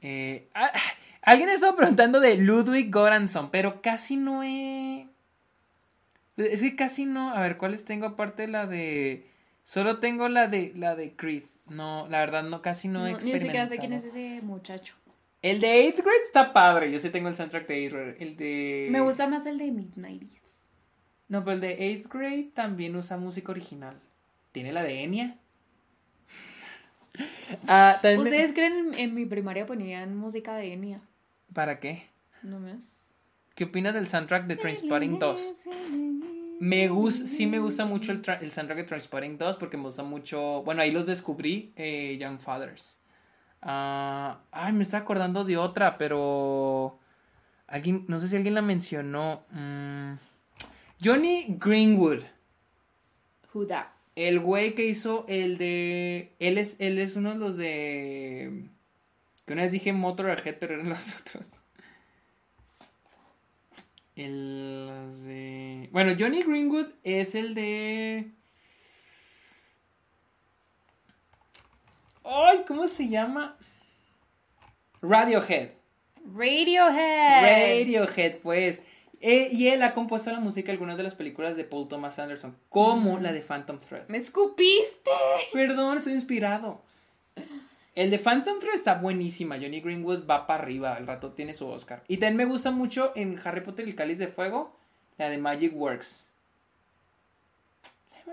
Eh, ah, alguien ha estado preguntando de Ludwig Göransson, pero casi no he... Es que casi no... A ver, ¿cuáles tengo aparte de la de... Solo tengo la de la de Creed. No, la verdad no, casi no, no, he ni siquiera experimentado. sé quién es ese muchacho. El de 8th grade está padre. Yo sí tengo el soundtrack de 8th grade. El de... Me gusta más el de Midnighties. No, pero el de 8th grade también usa música original. Tiene la de Enya. Ah, también me- ¿Ustedes creen en, en mi primaria ponían música de Enya? ¿Para qué? No más. ¿Qué opinas del soundtrack de Trainspotting 2? Me gusta, sí me gusta mucho el, tra- el soundtrack de Trainspotting 2 porque me gusta mucho, bueno, ahí los descubrí, eh, Young Fathers. Ah, ay, me estoy acordando de otra, pero Alguien, no sé si alguien la mencionó. Mm, Johnny Greenwood. Who that? El güey que hizo el de. Él es, él es uno de los de. Que una vez dije Motorhead, pero eran los otros. El de. Bueno, Johnny Greenwood es el de. Ay, ¿cómo se llama? Radiohead. Radiohead. Radiohead, pues. Eh, y él ha compuesto la música de algunas de las películas de Paul Thomas Anderson, como la de Phantom Thread. ¡Me escupiste! Perdón, estoy inspirado. El de Phantom Thread está buenísima. Johnny Greenwood va para arriba. Al rato tiene su Oscar. Y también me gusta mucho en Harry Potter y el Cáliz de Fuego. La de Magic Works.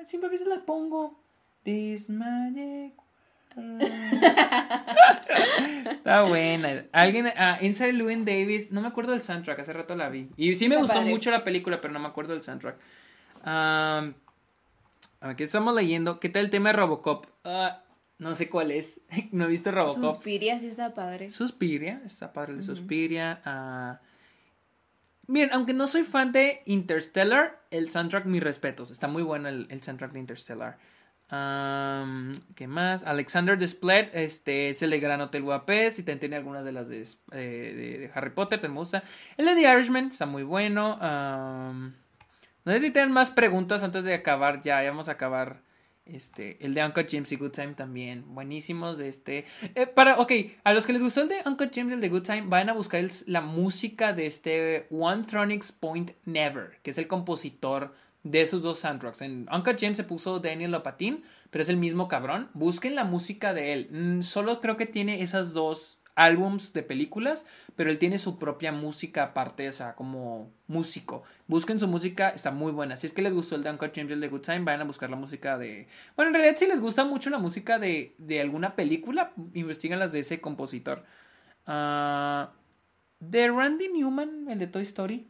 Siempre a veces la pongo. This Magic Está buena. Alguien, uh, Inside Llewyn Davis, no me acuerdo del soundtrack, hace rato la vi. Y sí me gustó mucho la película, pero no me acuerdo del soundtrack. Um, aquí estamos leyendo. ¿Qué tal el tema de Robocop? Uh, no sé cuál es. no he visto Robocop. Suspiria sí está padre. Suspiria, está padre de Suspiria. Uh, miren, aunque no soy fan de Interstellar, el soundtrack, mis respetos. Está muy bueno el, el soundtrack de Interstellar. ¿Qué más? Alexander Desplat, este es el de Gran Hotel Guapés y también tiene algunas de las de, eh, Harry Potter, te me gusta. El de The Irishman está muy bueno. no sé si tienen más preguntas antes de acabar, ya, vamos a acabar. Este, el de Uncle James y Good Time también, buenísimos de este. Eh, para, ok, a los que les gustó el de Uncle James y el de Good Time, vayan a buscar la música de este One Thronics Point Never, que es el compositor de esos dos soundtracks. En Uncle James se puso Daniel Lopatin, pero es el mismo cabrón. Busquen la música de él. Mm, solo creo que tiene esas dos álbums de películas, pero él tiene su propia música aparte, o sea, como músico. Busquen su música, está muy buena. Si es que les gustó el de Uncle James el de Good Time, vayan a buscar la música de... Bueno, en realidad si les gusta mucho la música de, de alguna película, investiguen las de ese compositor. Ah, de Randy Newman, el de Toy Story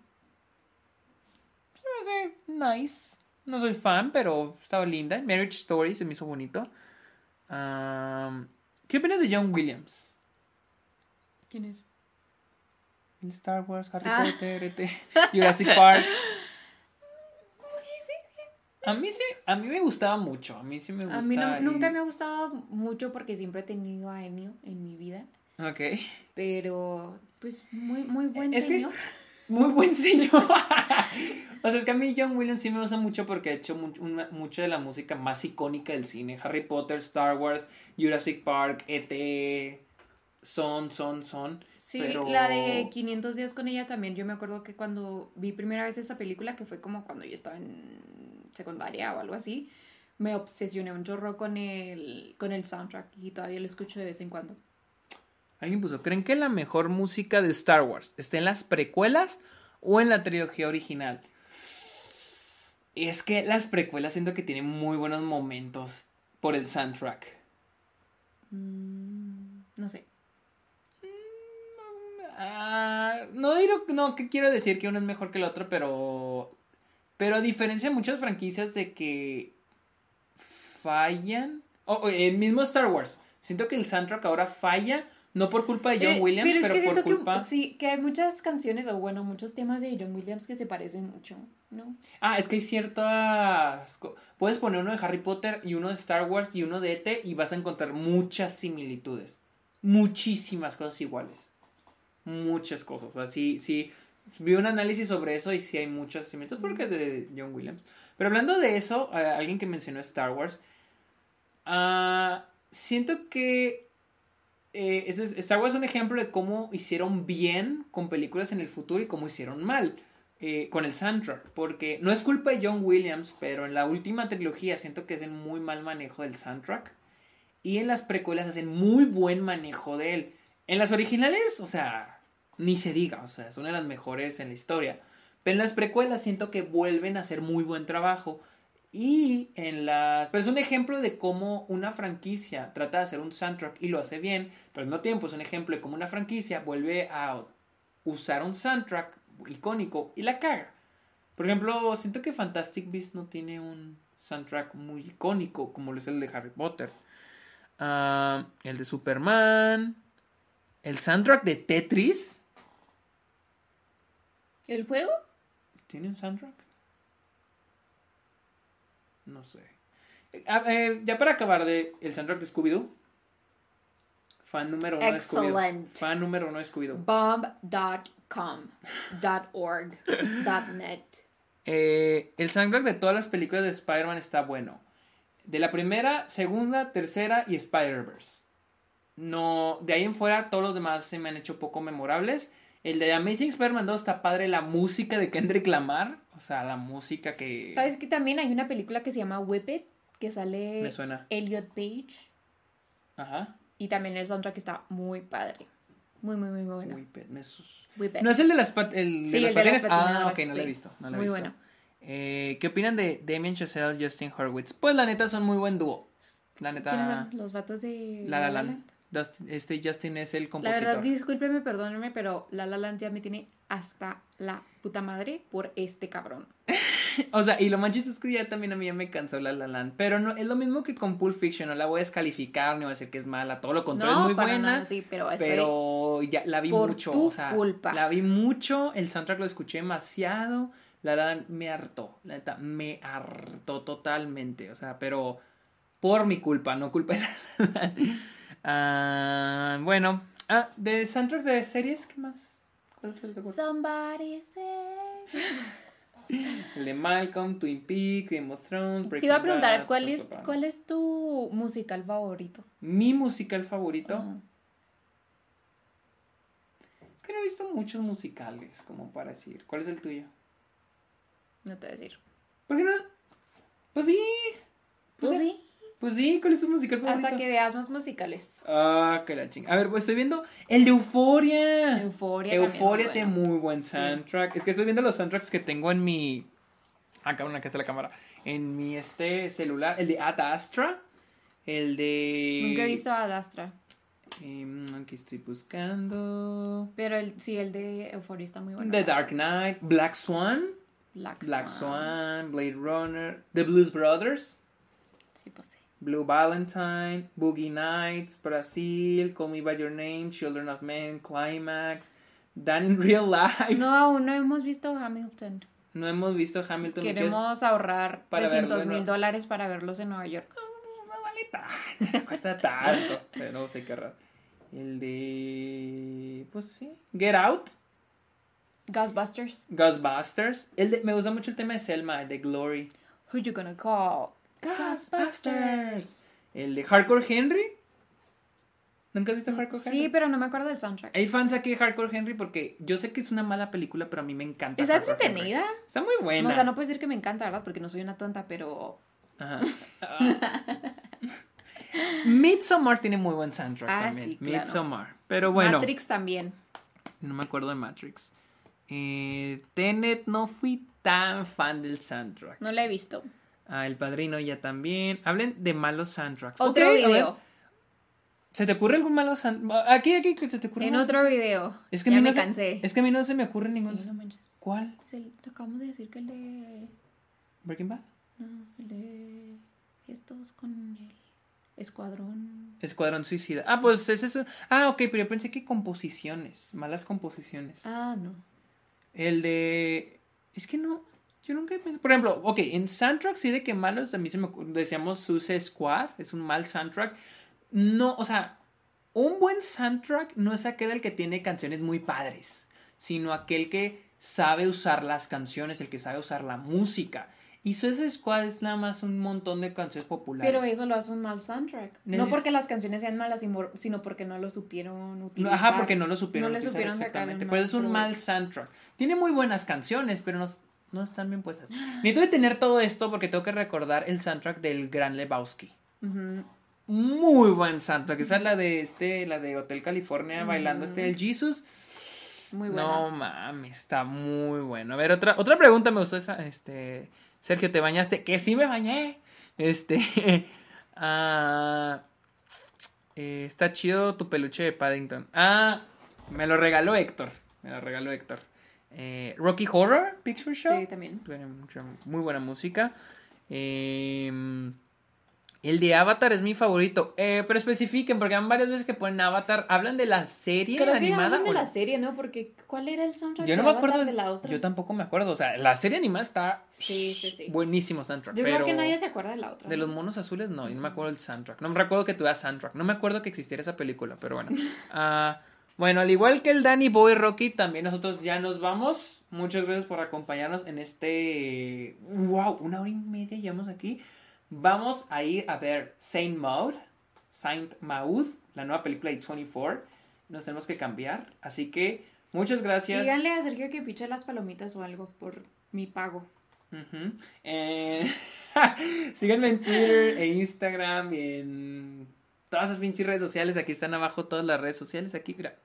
nice. No soy fan, pero estaba linda. Marriage Story se me hizo bonito. ¿Qué opinas de John Williams? ¿Quién es? Star Wars, Harry ah. Potter, e Jurassic Park. A mí sí, a mí me gustaba mucho. A mí sí me gustaba. A mí nunca me ha gustado mucho porque siempre he tenido a Ennio en mi vida. Ok. Pero, pues, muy, muy buen señor. Muy buen señor. o sea, es que a mí John Williams sí me gusta mucho porque ha hecho mucho de la música más icónica del cine. Harry Potter, Star Wars, Jurassic Park, E.T., Son, Son, Son. Sí, la de 500 días con ella también. Yo me acuerdo que cuando vi primera vez esta película, que fue como cuando yo estaba en secundaria o algo así, me obsesioné un chorro con el, con el soundtrack y todavía lo escucho de vez en cuando. Alguien puso, ¿creen que la mejor música de Star Wars está en las precuelas o en la trilogía original? Es que las precuelas siento que tienen muy buenos momentos por el soundtrack. Mm, no sé. Mm, ah, no digo, no, que quiero decir que uno es mejor que el otro, pero... Pero a diferencia de muchas franquicias de que fallan... O el mismo Star Wars. Siento que el soundtrack ahora falla no por culpa de John eh, Williams, pero, es que por culpa. Que, sí, que hay muchas canciones, o bueno, muchos temas de John Williams que se parecen mucho, ¿no? Ah, es que hay ciertas. Puedes poner uno de Harry Potter y uno de Star Wars y uno de E.T. y vas a encontrar muchas similitudes. Muchísimas cosas iguales. Muchas cosas. O sea, sí, sí. Vi un análisis sobre eso y sí hay muchas similitudes porque es de John Williams. Pero hablando de eso, eh, alguien que mencionó Star Wars. Uh, siento que eh, Star Wars es un ejemplo de cómo hicieron bien con películas en el futuro y cómo hicieron mal eh, con el soundtrack. Porque no es culpa de John Williams, pero en la última trilogía siento que hacen muy mal manejo del soundtrack. Y en las precuelas hacen muy buen manejo de él. En las originales, o sea, ni se diga, o sea, son de las mejores en la historia. Pero en las precuelas siento que vuelven a hacer muy buen trabajo. Y en las... Pero es un ejemplo de cómo una franquicia trata de hacer un soundtrack y lo hace bien, pero al mismo tiempo es un ejemplo de cómo una franquicia vuelve a usar un soundtrack icónico y la caga. Por ejemplo, siento que Fantastic Beasts no tiene un soundtrack muy icónico como lo es el de Harry Potter. Ah, el de Superman. El soundtrack de Tetris. ¿El juego? ¿Tiene un soundtrack? No sé. Ah, eh, ya para acabar de el soundtrack de Scooby-Doo. Fan número uno de Scooby-Doo. Excellent. Fan número uno de Scooby-Doo. Bomb.com. .org. .net. Eh, el soundtrack de todas las películas de Spider-Man está bueno. De la primera, segunda, tercera y Spider-Verse. No, de ahí en fuera todos los demás se me han hecho poco memorables. El de Amazing Spider-Man 2 está padre la música de Kendrick Lamar. O sea, la música que... ¿Sabes que también hay una película que se llama Whip It? Que sale Me suena. Elliot Page. Ajá. Y también el soundtrack está muy padre. Muy, muy, muy bueno. Uy, pe- me sus- Whip It. ¿No es el de las, pat- el Sí, de el de las? Ah, ok, no lo he sí. visto. no lo he Muy visto. bueno. Eh, ¿Qué opinan de Damien Chazelle, Justin Hurwitz? Pues la neta son muy buen dúo. La ¿Quiénes neta... son? Los vatos de La La Land. Este Justin es el La compositor. verdad, discúlpeme, perdóneme, pero La La Land ya me tiene hasta la puta madre por este cabrón. O sea, y lo más chistoso es que ya también a mí ya me cansó La La Land. Pero no, es lo mismo que con Pulp Fiction. No la voy a descalificar ni voy a decir que es mala. Todo lo contrario, es No, muy para buena. nada, sí, pero ese... Pero ya la vi por mucho. tu o sea, culpa. la vi mucho. El soundtrack lo escuché demasiado. La La Land me hartó. La neta, me hartó totalmente. O sea, pero por mi culpa, no culpa de La La Land. Ah, bueno. Ah, de soundtrack de series, ¿qué más? ¿Cuál fue el que- Somebody say... El de Malcolm, Twin Peaks, Game of Thrones. Te Breaking iba a preguntar, Bad, ¿cuál es. ¿cuál es tu musical favorito? Mi musical favorito. Es que no he visto muchos musicales, como para decir. ¿Cuál es el tuyo? No te voy a decir. ¿Por qué no? Pues sí. Pues, Pues sí. Pues sí, ¿cuál es tu musical favorito? hasta que veas más musicales. Ah, que la chinga. A ver, pues estoy viendo el de Euforia. Euforia Euforia tiene muy bueno. muy buen soundtrack. Es que estoy viendo los soundtracks que tengo en mi. Acá, una que está la cámara. En mi este celular. El de Ad Astra. El de. Nunca he visto a Dastra, Em, aquí estoy buscando. pero el, sí, el de Euforia está muy bueno. The Dark Knight. Black Swan. Black, Black Swan. Swan. Blade Runner. The Blues Brothers. Sí, pues sí. Blue Valentine, Boogie Nights, Brasil, Call Me By Your Name, Children of Men, Climax, Dan in Real Life. No, No, aún no hemos visto Hamilton. hemos visto Hamilton. Queremos ahorrar para verlo 300 de mil dólares para verlos en Nueva York. No vale tanto, cuesta tanto, pero sé qué raro. El de... Pues sí. Get Out, Ghostbusters. Ghostbusters. El de... Me gusta mucho el tema de Selma, el de Glory. Who you gonna call? Ghostbusters. El de Hardcore Henry. ¿Nunca has visto Hardcore Henry? Sí, pero no me acuerdo del soundtrack. Hay fans aquí de Hardcore Henry porque yo sé que es una mala película, pero a mí me encanta. Está entretenida. Está muy buena. No, o sea, no puedo decir que me encanta, ¿verdad? Porque no soy una tonta, pero... Ajá. Midsommar tiene muy buen soundtrack Ah, también. sí, claro. Midsommar. Pero bueno, Matrix también. no me acuerdo de Matrix. Eh, Tenet no fui tan fan del soundtrack. No la he visto. Ah, El Padrino ya también. Hablen de malos soundtracks. Otro video. ¿Se te ocurre algún malo soundtrack? Aquí, aquí, que se te ocurre En otro video. Es que a ya mí me no se- cansé. Es que a mí no se me ocurre ningún. Sí, no manches. ¿Cuál? Es el- te acabamos de decir que el de... ¿Breaking Bad? No, el de... Estos con el escuadrón... Escuadrón Suicida. Ah, pues es un... Ah, ok, pero yo pensé que composiciones. Malas composiciones. Ah, no. El de... Es que no... Yo nunca he pensado... Por ejemplo, ok, en soundtrack sí de que malos, a mí se me. Decíamos Suicide Squad, es un mal soundtrack. No, o sea, un buen soundtrack no es aquel el que tiene canciones muy padres, sino aquel que sabe usar las canciones, el que sabe usar la música. Y Suicide Squad es nada más un montón de canciones populares. Pero eso lo hace un mal soundtrack. No porque las canciones sean malas, sino- porque no lo supieron utilizar. Ajá, porque no lo supieron No le utilizar supieron sacar exactamente. Pero es un mal soundtrack. Tiene muy buenas canciones, pero no, no están bien puestas. Necesito de tener todo esto porque tengo que recordar el soundtrack del Gran Lebowski. Ujú. Muy buen soundtrack. Esa es la de este, la de Hotel California, bailando este el Jesus. Muy buena. No mames, está muy bueno. A ver, otra, otra pregunta me gustó esa, este, Sergio, ¿te bañaste? Que sí me bañé. Este, eh, está chido tu peluche de Paddington. Ah, me lo regaló Héctor. Me lo regaló Héctor. Eh, Rocky Horror Picture Show. Sí, también. Tiene mucha- muy buena música. Eh, El de Avatar es mi favorito. Eh, pero especifiquen, porque han varias veces que ponen Avatar. ¿Hablan de la serie Creo que animada? hablan de la serie, ¿no? Porque ¿cuál era el soundtrack Yo no de me acuerdo de la otra? Yo tampoco me acuerdo. O sea, la serie animada está Sí, sí, sí. buenísimo soundtrack. Yo pero creo que nadie se acuerda de la otra. de los monos azules, no. Yo no me acuerdo del soundtrack. No me recuerdo que tuviera soundtrack. No me acuerdo que existiera esa película, pero bueno. Ah, bueno, al igual que el Danny Boy Rocky, también nosotros ya nos vamos. Muchas gracias por acompañarnos en este. ¡Wow! Una hora y media llevamos aquí. Vamos a ir a ver Saint Maud. Saint Maud, la nueva película de 24. Nos tenemos que cambiar. Así que muchas gracias. Díganle a Sergio que piche las palomitas o algo por mi pago. Eh, síganme en Twitter e Instagram y en todas esas pinches redes sociales. Aquí están abajo todas las redes sociales. Aquí, mira.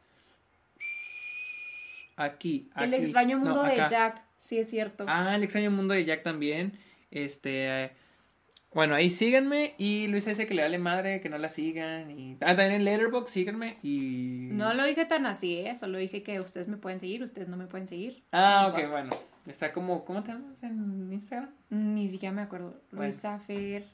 Aquí. El extraño No, mundo de. Jack, sí es cierto. Ah, el extraño mundo de Jack también. Este. bueno, ahí síganme. Y Luisa dice que le vale madre, que no la sigan. Y... Ah, también en Letterboxd, síganme. Y. No lo dije tan así, ¿eh? Solo dije que ustedes me pueden seguir, ustedes no me pueden seguir. Ah, No ok, bueno. Está como. ¿Cómo te llamas en Instagram? Ni siquiera me acuerdo. Bueno. Luisa Fer.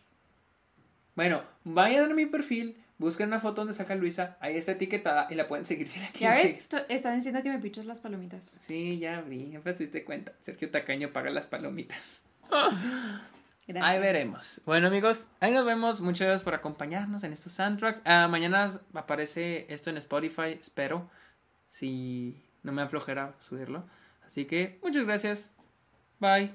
Bueno, vayan a mi perfil, busquen una foto donde saca Luisa, ahí está etiquetada y la pueden seguir si la Ya quieren ves, seguir. Tú- están diciendo que me piches las palomitas. Sí, ya vi, ya te diste cuenta. Sergio Tacaño paga las palomitas. Gracias. Ahí veremos. Bueno, amigos, ahí nos vemos. Muchas gracias por acompañarnos en estos soundtracks. Ah, mañana aparece esto en Spotify, espero. Si no me aflojera subirlo. Así que muchas gracias. Bye.